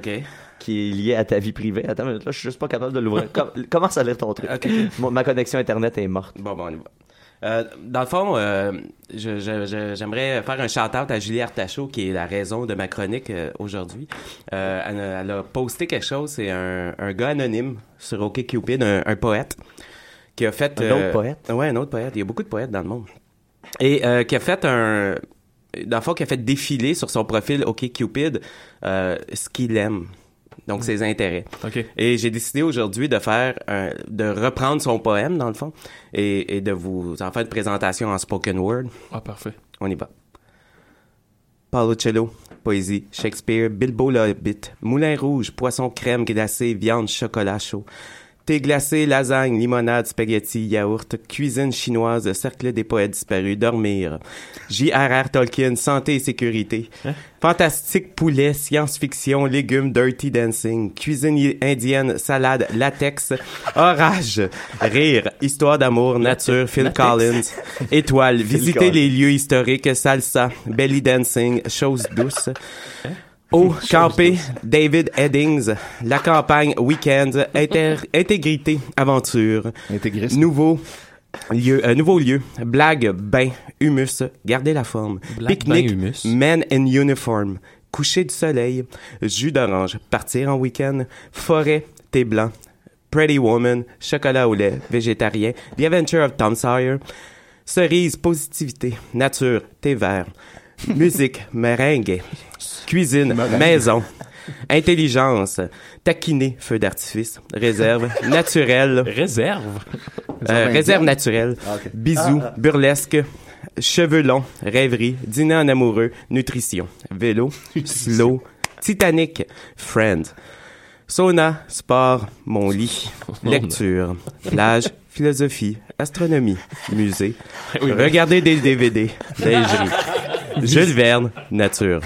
Qui est lié à ta vie privée. Attends, une minute, là, je suis juste pas capable de l'ouvrir. Com- commence à lire ton truc? Ma connexion Internet est morte. Bon, bon, on y va. Euh, dans le fond, euh, j'aimerais faire un shout-out à Julie Artachot, qui est la raison de ma chronique euh, aujourd'hui. Elle, a- elle a posté quelque chose, c'est un, un gars anonyme sur OkCupid, un, un poète, qui a fait... Un autre poète? Ouais, un autre poète. Il y a beaucoup de poètes dans le monde. Et qui a fait un... Dans le fond, qui a fait défiler sur son profil OkCupid euh, ce qu'il aime. Donc, ses intérêts. OK. Et j'ai décidé aujourd'hui de faire, un- de reprendre son poème, dans le fond, et, et de vous en faire une présentation en spoken word. Ah, parfait. On y va. Paolo Cello, poésie, Shakespeare, Bilbo le Hobbit, Moulin Rouge, poisson crème glacé, viande, chocolat chaud. Thé glacé, lasagne, limonade, spaghetti, yaourt, cuisine chinoise, cercle des poètes disparus, dormir. J.R.R. Tolkien, santé et sécurité. Fantastique poulet, science-fiction, légumes, dirty dancing. Cuisine indienne, salade, latex, orage, rire, histoire d'amour, nature, Phil Latex. Collins. Étoile, visiter les lieux historiques, salsa, belly dancing, choses douces. Eau, camper, David Eddings, la campagne, week-end, intégrité, aventure. Nouveau lieu, euh, nouveau lieu, blague, bain, humus, garder la forme. Pique-nique, men in uniform, coucher du soleil, jus d'orange, partir en week-end, forêt, thé blanc, Pretty Woman, chocolat au lait, végétarien, The Adventure of Tom Sawyer, cerise, positivité, nature, thé vert, musique, meringue, cuisine, maison, intelligence, taquiner, feu d'artifice, réserve, naturel, Réserve? euh, réserve naturelle, Ah, bisous, Ah, ah. burlesque, cheveux longs, rêverie, dîner en amoureux, nutrition, vélo, slow, Titanic, friend, sauna, sport, mon lit, lecture, plage, philosophie, astronomie, musée, Oui, oui. regarder des DVD, lingerie, Jules Verne, nature,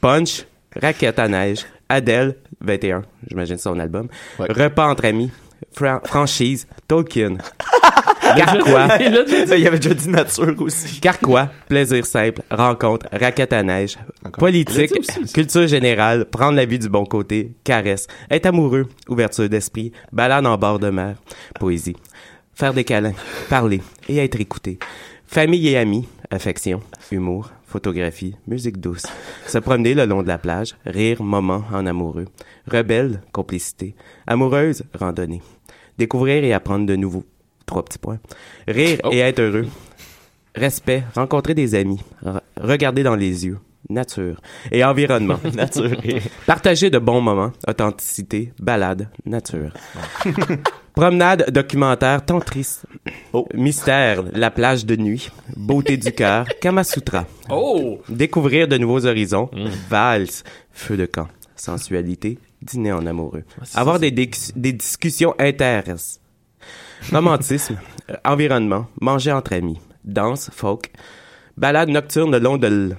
punch, raquette à neige, Adèle, 21, j'imagine son album, repas entre amis, Fra- franchise, Tolkien, Carquois, Il il avait déjà dit nature aussi. Carquois, plaisir simple, rencontre, raquette à neige, politique, aussi, culture générale, prendre la vie du bon côté, caresse, être amoureux, ouverture d'esprit, balade en bord de mer, poésie, faire des câlins, parler et être écouté, famille et amis, affection, humour, photographie, musique douce, se promener le long de la plage, rire, moment en amoureux, rebelle, complicité, amoureuse, randonnée, découvrir et apprendre de nouveaux, trois petits points, rire et être heureux, respect, rencontrer des amis, re- regarder dans les yeux, nature et environnement, Nature et- partager de bons moments, authenticité, balade, nature. Promenade, documentaire, ton triste. Mystère, la plage de nuit, beauté du cœur, Kamasutra. Oh! Découvrir de nouveaux horizons, valse, feu de camp, sensualité, dîner en amoureux. c'est Avoir ça, des, dis- des discussions intéressantes. Romantisme, environnement, manger entre amis, danse, folk, balade nocturne le long de l...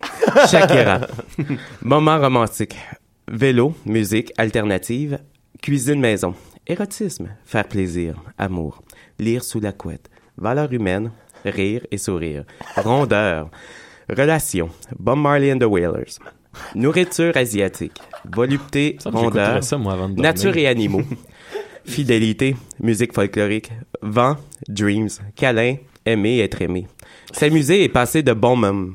Shakira. Moment romantique. Vélo, musique, alternative, cuisine maison, érotisme, faire plaisir, amour, lire sous la couette, valeur humaine, rire et sourire, rondeur, relation, Bob Marley and the Wailers, nourriture asiatique, volupté, rondeur, j'écouterais ça, moi, avant de nature et animaux, fidélité, musique folklorique, vent, dreams, câlin, aimer, être aimé, s'amuser et passer de bons moments.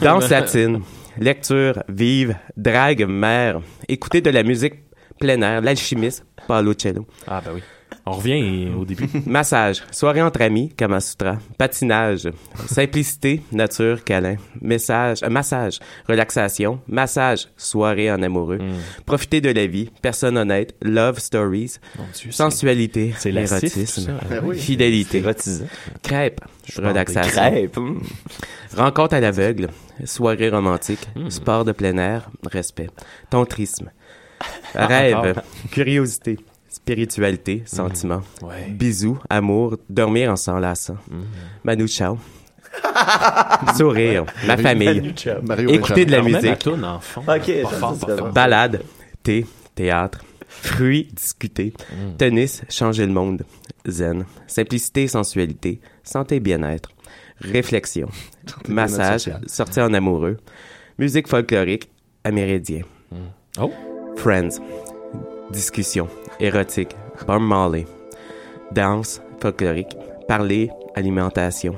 Danse latine, lecture, vive, drague, mer, écouter de la musique plein air, l'alchimiste, Paolo Cello. Ah, ben oui. On revient au début. Massage, soirée entre amis, Kamasutra, patinage, simplicité, nature, câlin, message, euh, massage, relaxation, massage, soirée en amoureux, profiter de la vie, personne honnête, love stories, Dieu, sensualité, érotisme, ça. Ben oui. fidélité, parle relaxation, Crêpes. hum. rencontre à l'aveugle, soirée romantique, Hmm. sport de plein air, respect, tontrisme, rêve, encore. curiosité, spiritualité, sentiment, Hmm. Ouais. bisous, amour, dormir en s'enlaçant, Manu Chao, sourire, ma famille, Mario écouter de la musique, toune en fond. Ok, Pas ça, fort, ça pas serait fort. bon. balade, thé, théâtre, fruits, discuter, Hmm. tennis, changer le monde, zen, simplicité, sensualité, santé, bien-être, réflexion, massage, sortie en amoureux, musique folklorique, améridien, Oh. Friends, discussion, érotique, Bob Marley, danse, folklorique, parler, alimentation,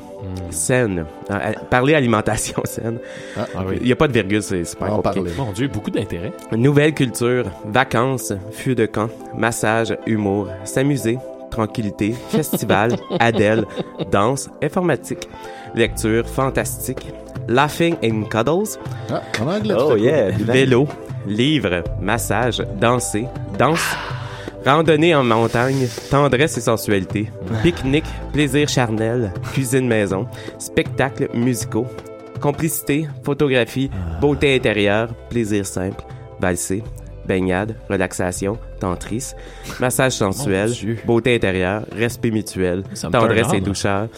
scène, euh, euh, parler, alimentation, scène. Ah, Ah oui. Il n'y a pas de virgule, c'est super On compliqué. parlait. Mon Dieu, beaucoup d'intérêt. Nouvelle culture, vacances, fût de camp, massage, humour, s'amuser, tranquillité, festival, Adèle, danse, informatique, lecture, fantastique, laughing and cuddles, Ah, en anglais. Oh yeah. vélo, livre, massage, danser, danse, randonnée en montagne, tendresse et sensualité, pique-nique, plaisir charnel, cuisine maison, spectacles musicaux, complicité, photographie, beauté intérieure, plaisir simple, valser, baignade, relaxation, tantris, massage sensuel, beauté intérieure, respect mutuel, tendresse et on. douceur,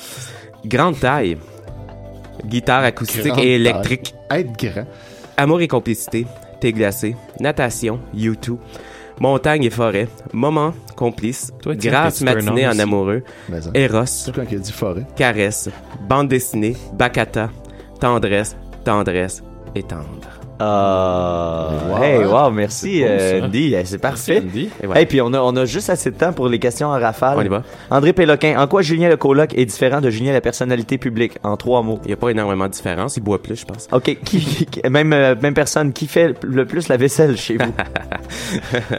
grande taille, guitare acoustique Grande et taille. électrique, Être grand. Amour et complicité, thé glacé, natation, YouTube, montagne et forêt, moment complice, Toi, grâce matinée en aussi? amoureux, Mais. Eros, C'est quand il a dit forêt. caresse, bande dessinée, bacata, tendresse, tendresse et tendre. Ah, Wow. hey, wow, merci, C'est euh, ça. Andy. Eh, C'est parfait. Andy. Et. Hey, puis on a, on a juste assez de temps pour les questions en rafale. On y va. André Péloquin, en quoi Julien le coloc est différent de Julien la personnalité publique? En trois mots. Il n'y a pas énormément de différence, il boit plus, je pense. OK, qui, qui- même, euh, même personne, qui fait le plus la vaisselle chez vous?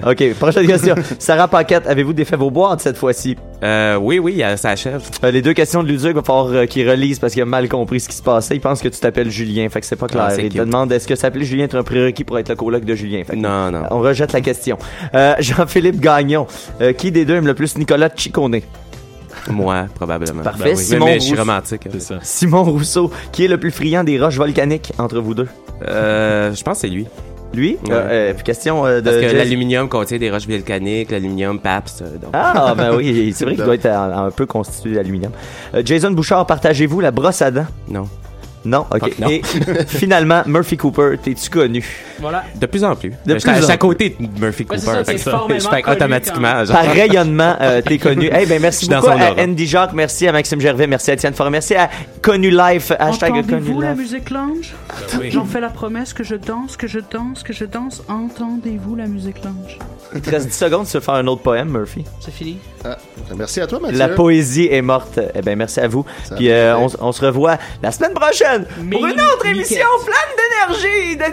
OK, prochaine question. Sarah Paquette, avez-vous défait vos boîtes cette fois-ci? Euh, oui, oui, ça achève. Les deux questions de Luduc, il va falloir qu'il relise parce qu'il a mal compris ce qui se passait. Il pense que tu t'appelles Julien, fait que c'est pas clair. Ah, il te demande est-ce que s'appeler Julien est un prérequis pour être le coloc de Julien. Fait que Non, non. On rejette la question. Euh, Jean-Philippe Gagnon, euh, qui des deux aime le plus Nicolas Ciccone? Moi, probablement. Parfait. Ben oui. Simon mais, mais je suis Rousseau. romantique. C'est ça. Simon Rousseau, qui est le plus friand des roches volcaniques entre vous deux? Euh, je pense que c'est lui. Lui? Ouais. Euh, euh, question euh, de... Parce que l'aluminium contient des roches volcaniques, l'aluminium Pabst. euh, donc. Ah, ben oui, c'est vrai qu'il doit être un, un peu constitué d'aluminium. Euh, Jason Bouchard, partagez-vous la brosse à dents? Non. Non, ok. Non. Et finalement, Murphy Cooper, t'es-tu connu? Voilà. De plus en plus. De plus à- en suis à plus. côté de Murphy Ouais, Cooper. ça, fait t'es que ça, automatiquement. genre. Par rayonnement, euh, t'es connu. Eh ben merci beaucoup à aura. Andy Jacques, merci à Maxime Gervais, merci à Étienne Forêt, merci à Connu Life, hashtag Connu Entendez-vous la Life. musique lounge? oui. J'en fais la promesse que je danse, que je danse, que je danse. Entendez-vous la musique lounge? Il te reste 10 secondes de se faire un autre poème, Murphy. C'est fini? Ah, merci à toi, Mathieu. La poésie est morte. Eh ben merci à vous. Ça Puis euh, on, se revoit la semaine prochaine pour une autre émission pleine d'énergie, de